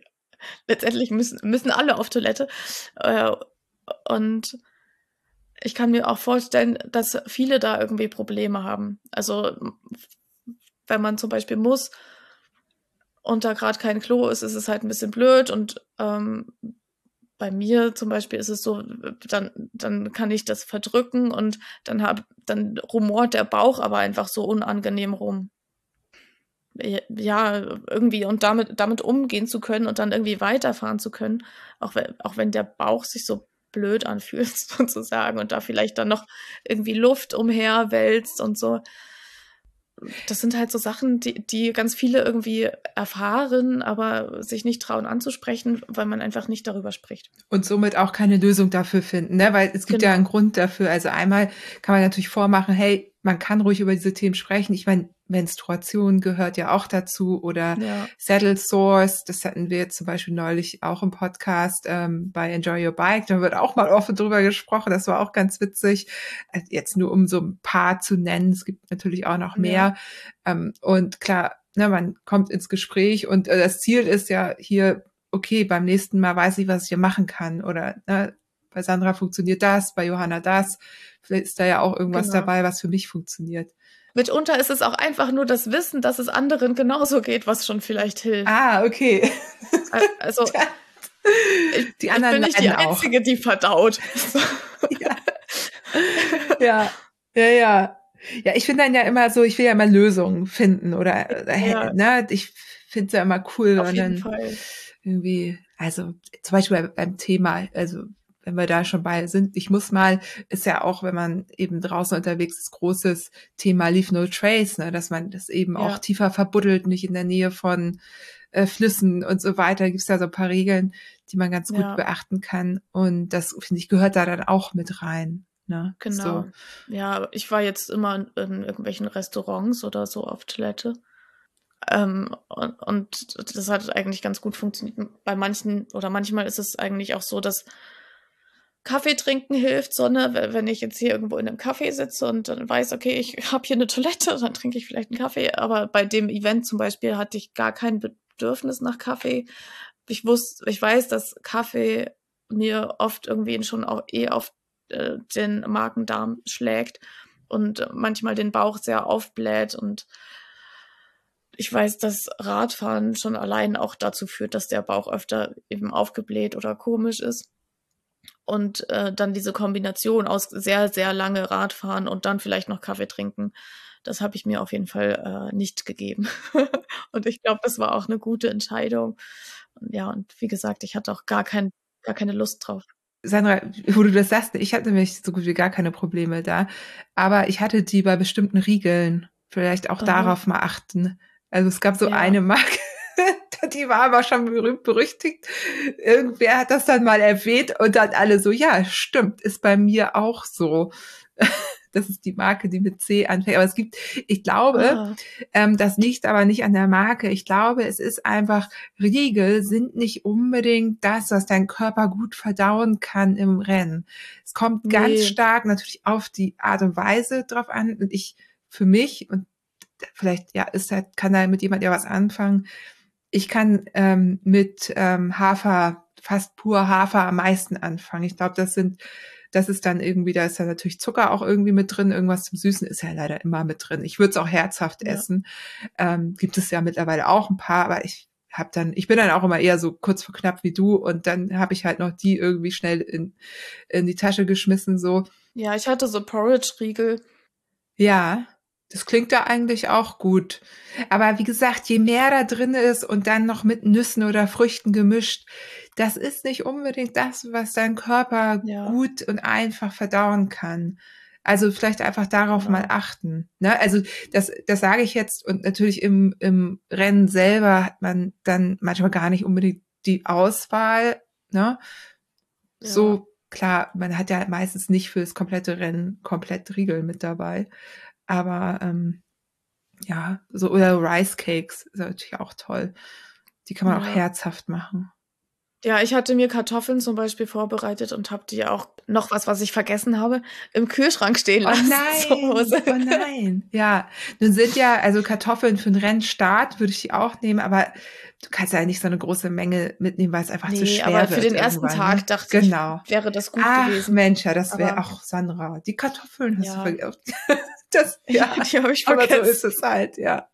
letztendlich müssen, müssen alle auf Toilette. Äh, und ich kann mir auch vorstellen, dass viele da irgendwie Probleme haben. Also wenn man zum Beispiel muss und da gerade kein Klo ist, ist es halt ein bisschen blöd und ähm, bei mir zum Beispiel ist es so, dann, dann kann ich das verdrücken und dann hab, dann rumort der Bauch aber einfach so unangenehm rum. Ja, irgendwie und damit, damit umgehen zu können und dann irgendwie weiterfahren zu können, auch auch wenn der Bauch sich so blöd anfühlt, sozusagen, und da vielleicht dann noch irgendwie Luft umherwälzt und so das sind halt so Sachen, die, die ganz viele irgendwie erfahren, aber sich nicht trauen anzusprechen, weil man einfach nicht darüber spricht. Und somit auch keine Lösung dafür finden, ne? Weil es gibt genau. ja einen Grund dafür. Also einmal kann man natürlich vormachen, hey, man kann ruhig über diese Themen sprechen. Ich meine, Menstruation gehört ja auch dazu oder ja. Saddle Source, das hatten wir zum Beispiel neulich auch im Podcast ähm, bei Enjoy Your Bike, da wird auch mal offen drüber gesprochen, das war auch ganz witzig. Äh, jetzt nur um so ein paar zu nennen, es gibt natürlich auch noch mehr. Ja. Ähm, und klar, ne, man kommt ins Gespräch und äh, das Ziel ist ja hier, okay, beim nächsten Mal weiß ich, was ich hier machen kann oder ne, bei Sandra funktioniert das, bei Johanna das. Vielleicht ist da ja auch irgendwas genau. dabei, was für mich funktioniert. Mitunter ist es auch einfach nur das Wissen, dass es anderen genauso geht, was schon vielleicht hilft. Ah, okay. Also, ich, die anderen ich bin nicht die Einzige, auch. die verdaut. ja. ja, ja, ja. Ja, ich finde dann ja immer so, ich will ja immer Lösungen finden oder ja. ne, ich finde es ja immer cool, Auf jeden dann Fall. irgendwie, also zum Beispiel beim Thema, also wenn wir da schon bei sind. Ich muss mal, ist ja auch, wenn man eben draußen unterwegs ist, großes Thema Leave No Trace, ne, dass man das eben ja. auch tiefer verbuddelt, nicht in der Nähe von äh, Flüssen und so weiter. Gibt es da so ein paar Regeln, die man ganz gut ja. beachten kann. Und das, finde ich, gehört da dann auch mit rein. Ne? Genau. So. Ja, ich war jetzt immer in, in irgendwelchen Restaurants oder so auf Toilette. Ähm, und, und, das hat eigentlich ganz gut funktioniert. Bei manchen oder manchmal ist es eigentlich auch so, dass Kaffee trinken hilft, sondern wenn ich jetzt hier irgendwo in einem Kaffee sitze und dann weiß, okay, ich habe hier eine Toilette, dann trinke ich vielleicht einen Kaffee. Aber bei dem Event zum Beispiel hatte ich gar kein Bedürfnis nach Kaffee. Ich wusste, ich weiß, dass Kaffee mir oft irgendwie schon auch eh auf äh, den Magendarm schlägt und manchmal den Bauch sehr aufbläht und ich weiß, dass Radfahren schon allein auch dazu führt, dass der Bauch öfter eben aufgebläht oder komisch ist. Und äh, dann diese Kombination aus sehr, sehr lange Radfahren und dann vielleicht noch Kaffee trinken, das habe ich mir auf jeden Fall äh, nicht gegeben. und ich glaube, das war auch eine gute Entscheidung. Und ja, und wie gesagt, ich hatte auch gar, kein, gar keine Lust drauf. Sandra, wo du das sagst, ich hatte nämlich so gut wie gar keine Probleme da. Aber ich hatte die bei bestimmten Riegeln. Vielleicht auch oh. darauf mal achten. Also es gab so ja. eine Marke, die war aber schon berühmt berüchtigt. Irgendwer hat das dann mal erwähnt und dann alle so, ja, stimmt, ist bei mir auch so. Das ist die Marke, die mit C anfängt. Aber es gibt, ich glaube, ah. ähm, das liegt aber nicht an der Marke. Ich glaube, es ist einfach, Riegel sind nicht unbedingt das, was dein Körper gut verdauen kann im Rennen. Es kommt nee. ganz stark natürlich auf die Art und Weise drauf an. Und ich, für mich, und vielleicht, ja, ist halt, kann da mit jemand ja was anfangen, ich kann ähm, mit ähm, Hafer, fast pur Hafer am meisten anfangen. Ich glaube, das sind, das ist dann irgendwie, da ist ja natürlich Zucker auch irgendwie mit drin, irgendwas zum Süßen ist ja leider immer mit drin. Ich würde es auch herzhaft ja. essen. Ähm, gibt es ja mittlerweile auch ein paar, aber ich habe dann, ich bin dann auch immer eher so kurz vor knapp wie du und dann habe ich halt noch die irgendwie schnell in, in die Tasche geschmissen so. Ja, ich hatte so Porridge-Riegel. Ja. Das klingt da eigentlich auch gut. Aber wie gesagt, je mehr da drin ist und dann noch mit Nüssen oder Früchten gemischt, das ist nicht unbedingt das, was dein Körper ja. gut und einfach verdauen kann. Also vielleicht einfach darauf ja. mal achten. Ne? Also das, das sage ich jetzt und natürlich im, im Rennen selber hat man dann manchmal gar nicht unbedingt die Auswahl. Ne? Ja. So klar, man hat ja meistens nicht für das komplette Rennen komplett Riegel mit dabei. Aber ähm, ja, so oder Rice Cakes ist natürlich auch toll. Die kann man ja. auch herzhaft machen. Ja, ich hatte mir Kartoffeln zum Beispiel vorbereitet und habe die auch noch was, was ich vergessen habe, im Kühlschrank stehen oh lassen. Oh nein, oh nein. Ja, nun sind ja, also Kartoffeln für einen Rennstart würde ich die auch nehmen, aber du kannst ja nicht so eine große Menge mitnehmen, weil es einfach nee, zu schwer aber für wird den ersten Tag ne? dachte genau. ich, wäre das gut Ach, gewesen. Mensch, ja, das wäre auch Sandra. Die Kartoffeln hast Ja. du vergessen. Das, ja, die habe ich aber so vergessen. ist es halt, ja.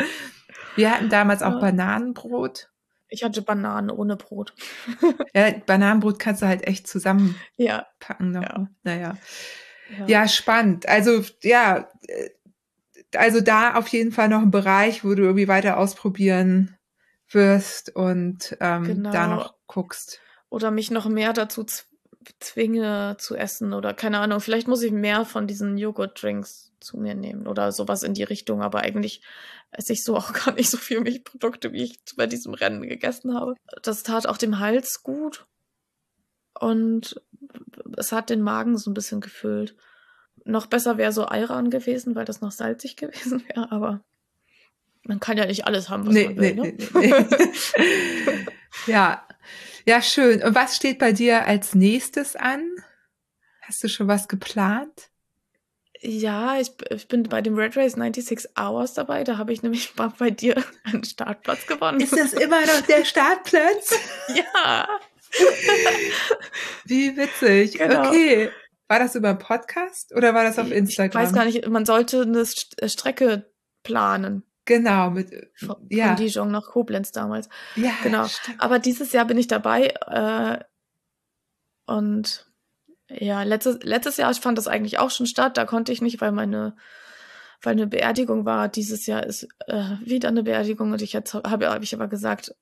Wir hatten damals auch Ja. Bananenbrot. Ich hatte Bananen ohne Brot. Ja, Bananenbrot kannst du halt echt zusammenpacken Ja. noch. Ja. ne? Naja. Ja. Ja, spannend. Also, ja, äh, also da auf jeden Fall noch ein Bereich, wo du irgendwie weiter ausprobieren wirst und ähm, da Genau. noch guckst. Oder mich noch mehr dazu zwinge zu essen oder keine Ahnung. Vielleicht muss ich mehr von diesen Joghurt-Drinks zu mir nehmen oder sowas in die Richtung. Aber eigentlich esse ich so auch gar nicht so viel Milchprodukte, wie ich bei diesem Rennen gegessen habe. Das tat auch dem Hals gut und es hat den Magen so ein bisschen gefüllt. Noch besser wäre so Ayran gewesen, weil das noch salzig gewesen wäre, aber man kann ja nicht alles haben, was Nee, man will. nee, ne? nee, nee. ja. Ja, schön. Und was steht bei dir als nächstes an? Hast du schon was geplant? Ja, ich, ich bin bei dem Red Race 96 Hours dabei. Da habe ich nämlich mal bei dir einen Startplatz gewonnen. Ist das immer noch der Startplatz? ja. Wie witzig. Genau. Okay. War das über Podcast oder war das auf Instagram? Ich weiß gar nicht, man sollte eine äh, Strecke planen. Genau, mit, Von, ja. von Dijon nach Koblenz damals. ja, Genau. stimmt. Aber dieses Jahr bin ich dabei. Äh, und ja, letztes, letztes Jahr fand das eigentlich auch schon statt. Da konnte ich nicht, weil meine, weil eine Beerdigung war. Dieses Jahr ist äh, wieder eine Beerdigung und ich jetzt habe hab ich aber gesagt,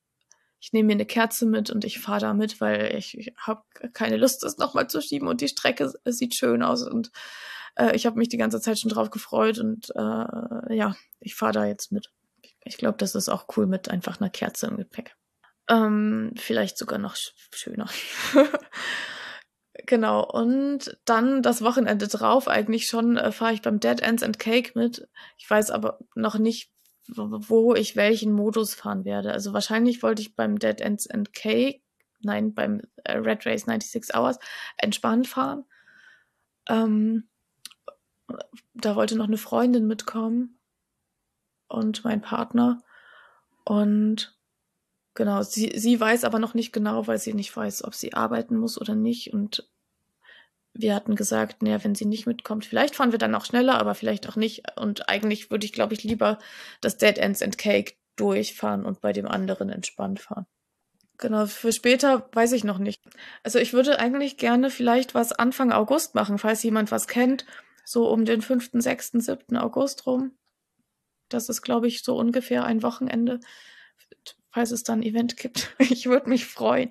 ich nehme mir eine Kerze mit und ich fahre da mit, weil ich, ich habe keine Lust, das nochmal zu schieben und die Strecke sieht schön aus und äh, ich habe mich die ganze Zeit schon drauf gefreut und äh, ja, ich fahre da jetzt mit. Ich glaube, das ist auch cool mit einfach einer Kerze im Gepäck. Ähm, vielleicht sogar noch sch schöner. genau, und dann das Wochenende drauf eigentlich schon äh, fahre ich beim Dead Ends and Cake mit. Ich weiß aber noch nicht, wo wo ich welchen Modus fahren werde. Also wahrscheinlich wollte ich beim Dead Ends and Cake, nein, beim äh, Red Race 96 Hours entspannt fahren. Ähm, da wollte noch eine Freundin mitkommen und mein Partner. Und genau, sie, sie weiß aber noch nicht genau, weil sie nicht weiß, ob sie arbeiten muss oder nicht. Und wir hatten gesagt, naja, wenn sie nicht mitkommt, vielleicht fahren wir dann auch schneller, aber vielleicht auch nicht. Und eigentlich würde ich, glaube ich, lieber das Dead Ends and Cake durchfahren und bei dem anderen entspannt fahren. Genau, für später weiß ich noch nicht. Also ich würde eigentlich gerne vielleicht was Anfang August machen, falls jemand was kennt. So um den 5., 6., 7. August rum. Das ist, glaube ich, so ungefähr ein Wochenende, falls es dann ein Event gibt. Ich würde mich freuen.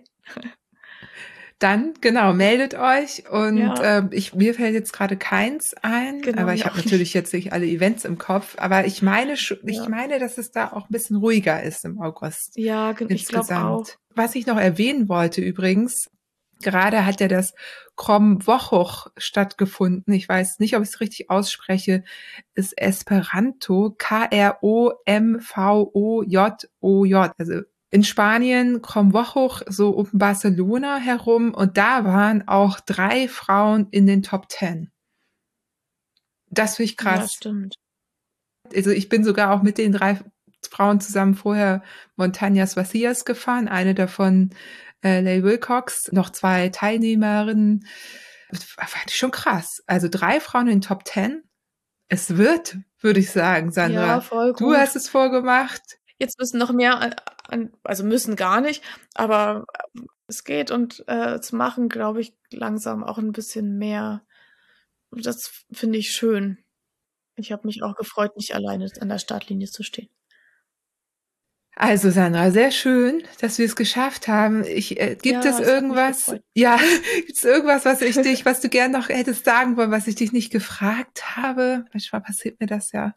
Dann, genau, meldet euch und Ja. ähm, ich, mir fällt jetzt gerade keins ein, Genau, aber ich habe natürlich jetzt nicht alle Events im Kopf, aber ich meine, ich Ja. meine, dass es da auch ein bisschen ruhiger ist im August. Ja, gen- ich glaube auch. insgesamt. Was ich noch erwähnen wollte übrigens, gerade hat ja das Krom Wochuch stattgefunden. Ich weiß nicht, ob ich es richtig ausspreche. Ist Esperanto, K-R-O-M-V-O-J-O-J. Also in Spanien, Krom Wochuch, so um Barcelona herum. Und da waren auch drei Frauen in den Top Ten. Das finde ich Ja, krass. stimmt. also ich bin sogar auch mit den drei Frauen zusammen vorher Montañas Vacías gefahren, eine davon äh, Leigh Wilcox, noch zwei Teilnehmerinnen. Fand ich schon krass. Also drei Frauen in den Top Ten. Es wird, würde ich sagen, Sandra. Ja, voll du gut. hast es vorgemacht. Jetzt müssen noch mehr, an, an, also müssen gar nicht, aber äh, es geht und äh, zu machen, glaube ich, langsam auch ein bisschen mehr. Das finde ich schön. Ich habe mich auch gefreut, nicht alleine an der Startlinie zu stehen. Also Sandra, sehr schön, dass wir es geschafft haben. Ich, äh, gibt Ja, es irgendwas? Ja, gibt es irgendwas, was ich dich, was du gern noch hättest sagen wollen, was ich dich nicht gefragt habe? Manchmal passiert mir das ja.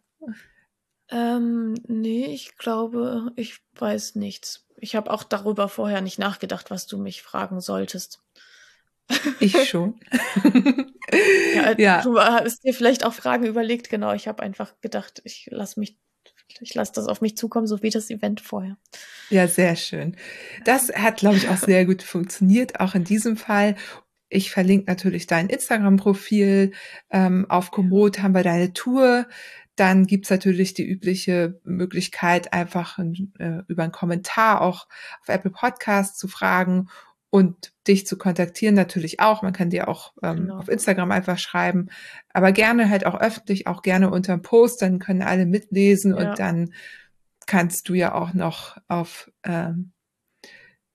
Ähm, nee, ich glaube, ich weiß nichts. Ich habe auch darüber vorher nicht nachgedacht, was du mich fragen solltest. Ich schon. Ja, ja. Du hast dir vielleicht auch Fragen überlegt, genau. Ich habe einfach gedacht, ich lasse mich, ich lasse das auf mich zukommen, so wie das Event vorher. Ja, sehr schön. Das hat, glaube ich, auch sehr gut funktioniert, auch in diesem Fall. Ich verlinke natürlich dein Instagram-Profil. Ähm, auf Komoot haben wir deine Tour dann gibt's natürlich die übliche Möglichkeit, einfach äh, über einen Kommentar auch auf Apple Podcast zu fragen und dich zu kontaktieren natürlich auch. Man kann dir auch ähm, genau. auf Instagram einfach schreiben, aber gerne halt auch öffentlich, auch gerne unter dem Post, dann können alle mitlesen ja. und dann kannst du ja auch noch auf ähm,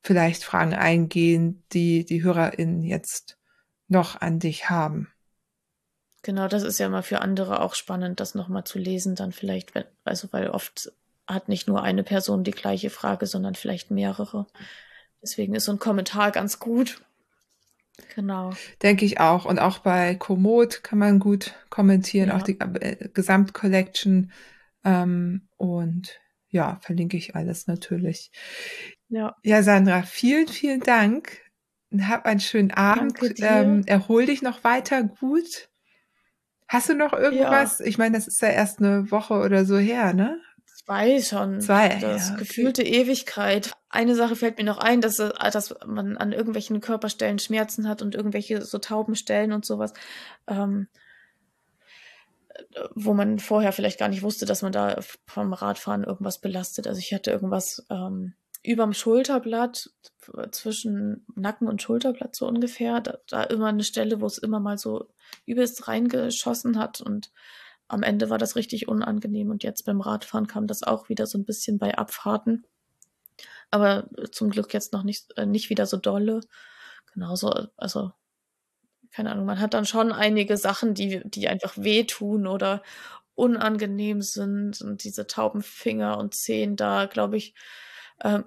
vielleicht Fragen eingehen, die die HörerInnen jetzt noch an dich haben. Genau, das ist ja mal für andere auch spannend, das nochmal zu lesen, dann vielleicht, wenn, also weil oft hat nicht nur eine Person die gleiche Frage, sondern vielleicht mehrere. Deswegen ist so ein Kommentar ganz gut. Genau. Denke ich auch. Und auch bei Komoot kann man gut kommentieren, ja. auch die äh, Gesamtcollection. Ähm, und ja, verlinke ich alles natürlich. Ja. Ja, Sandra, vielen, vielen Dank. Hab einen schönen Abend. Ähm, erhol dich noch weiter gut. Hast du noch irgendwas? Ja. Ich meine, das ist ja erst eine Woche oder so her, ne? Zwei schon. Zwei. Das ja, okay. gefühlte Ewigkeit. Eine Sache fällt mir noch ein, dass, dass man an irgendwelchen Körperstellen Schmerzen hat und irgendwelche so Taubenstellen und sowas. Ähm, wo man vorher vielleicht gar nicht wusste, dass man da vom Radfahren irgendwas belastet. Also ich hatte irgendwas ähm, überm Schulterblatt, zwischen Nacken und Schulterblatt so ungefähr, da, da immer eine Stelle, wo es immer mal so übelst reingeschossen hat und am Ende war das richtig unangenehm und jetzt beim Radfahren kam das auch wieder so ein bisschen bei Abfahrten. Aber zum Glück jetzt noch nicht, äh, nicht wieder so dolle. Genauso, also, keine Ahnung, man hat dann schon einige Sachen, die, die einfach wehtun oder unangenehm sind und diese tauben Finger und Zehen da, glaube ich, ähm,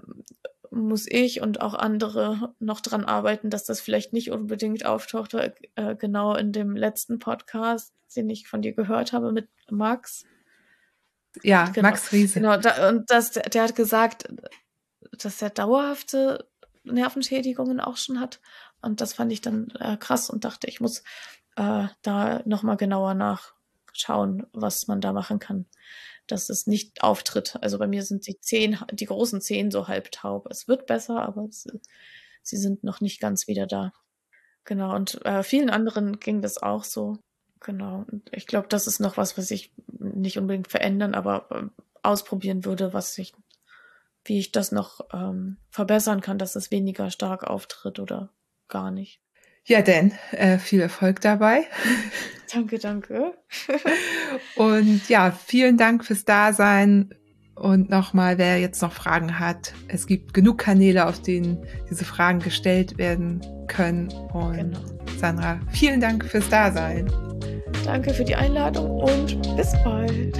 muss ich und auch andere noch dran arbeiten, dass das vielleicht nicht unbedingt auftaucht, äh, genau in dem letzten Podcast, den ich von dir gehört habe mit Max. Ja, genau, Max Riese. Genau, da, und das, der, der hat gesagt, dass er dauerhafte Nervenschädigungen auch schon hat. Und das fand ich dann äh, krass und dachte, ich muss äh, da nochmal genauer nachschauen, was man da machen kann dass es nicht auftritt. Also bei mir sind die Zehen, die großen Zehen so halb taub. Es wird besser, aber es, sie sind noch nicht ganz wieder da. Genau. Und äh, vielen anderen ging das auch so. Genau. Und ich glaube, das ist noch was, was ich nicht unbedingt verändern, aber äh, ausprobieren würde, was ich, wie ich das noch ähm, verbessern kann, dass es weniger stark auftritt oder gar nicht. Ja, denn äh, viel Erfolg dabei. Danke, danke. und ja, vielen Dank fürs Dasein. Und nochmal, wer jetzt noch Fragen hat, es gibt genug Kanäle, auf denen diese Fragen gestellt werden können. Und genau. Sandra, vielen Dank fürs Dasein. Danke für die Einladung und bis bald.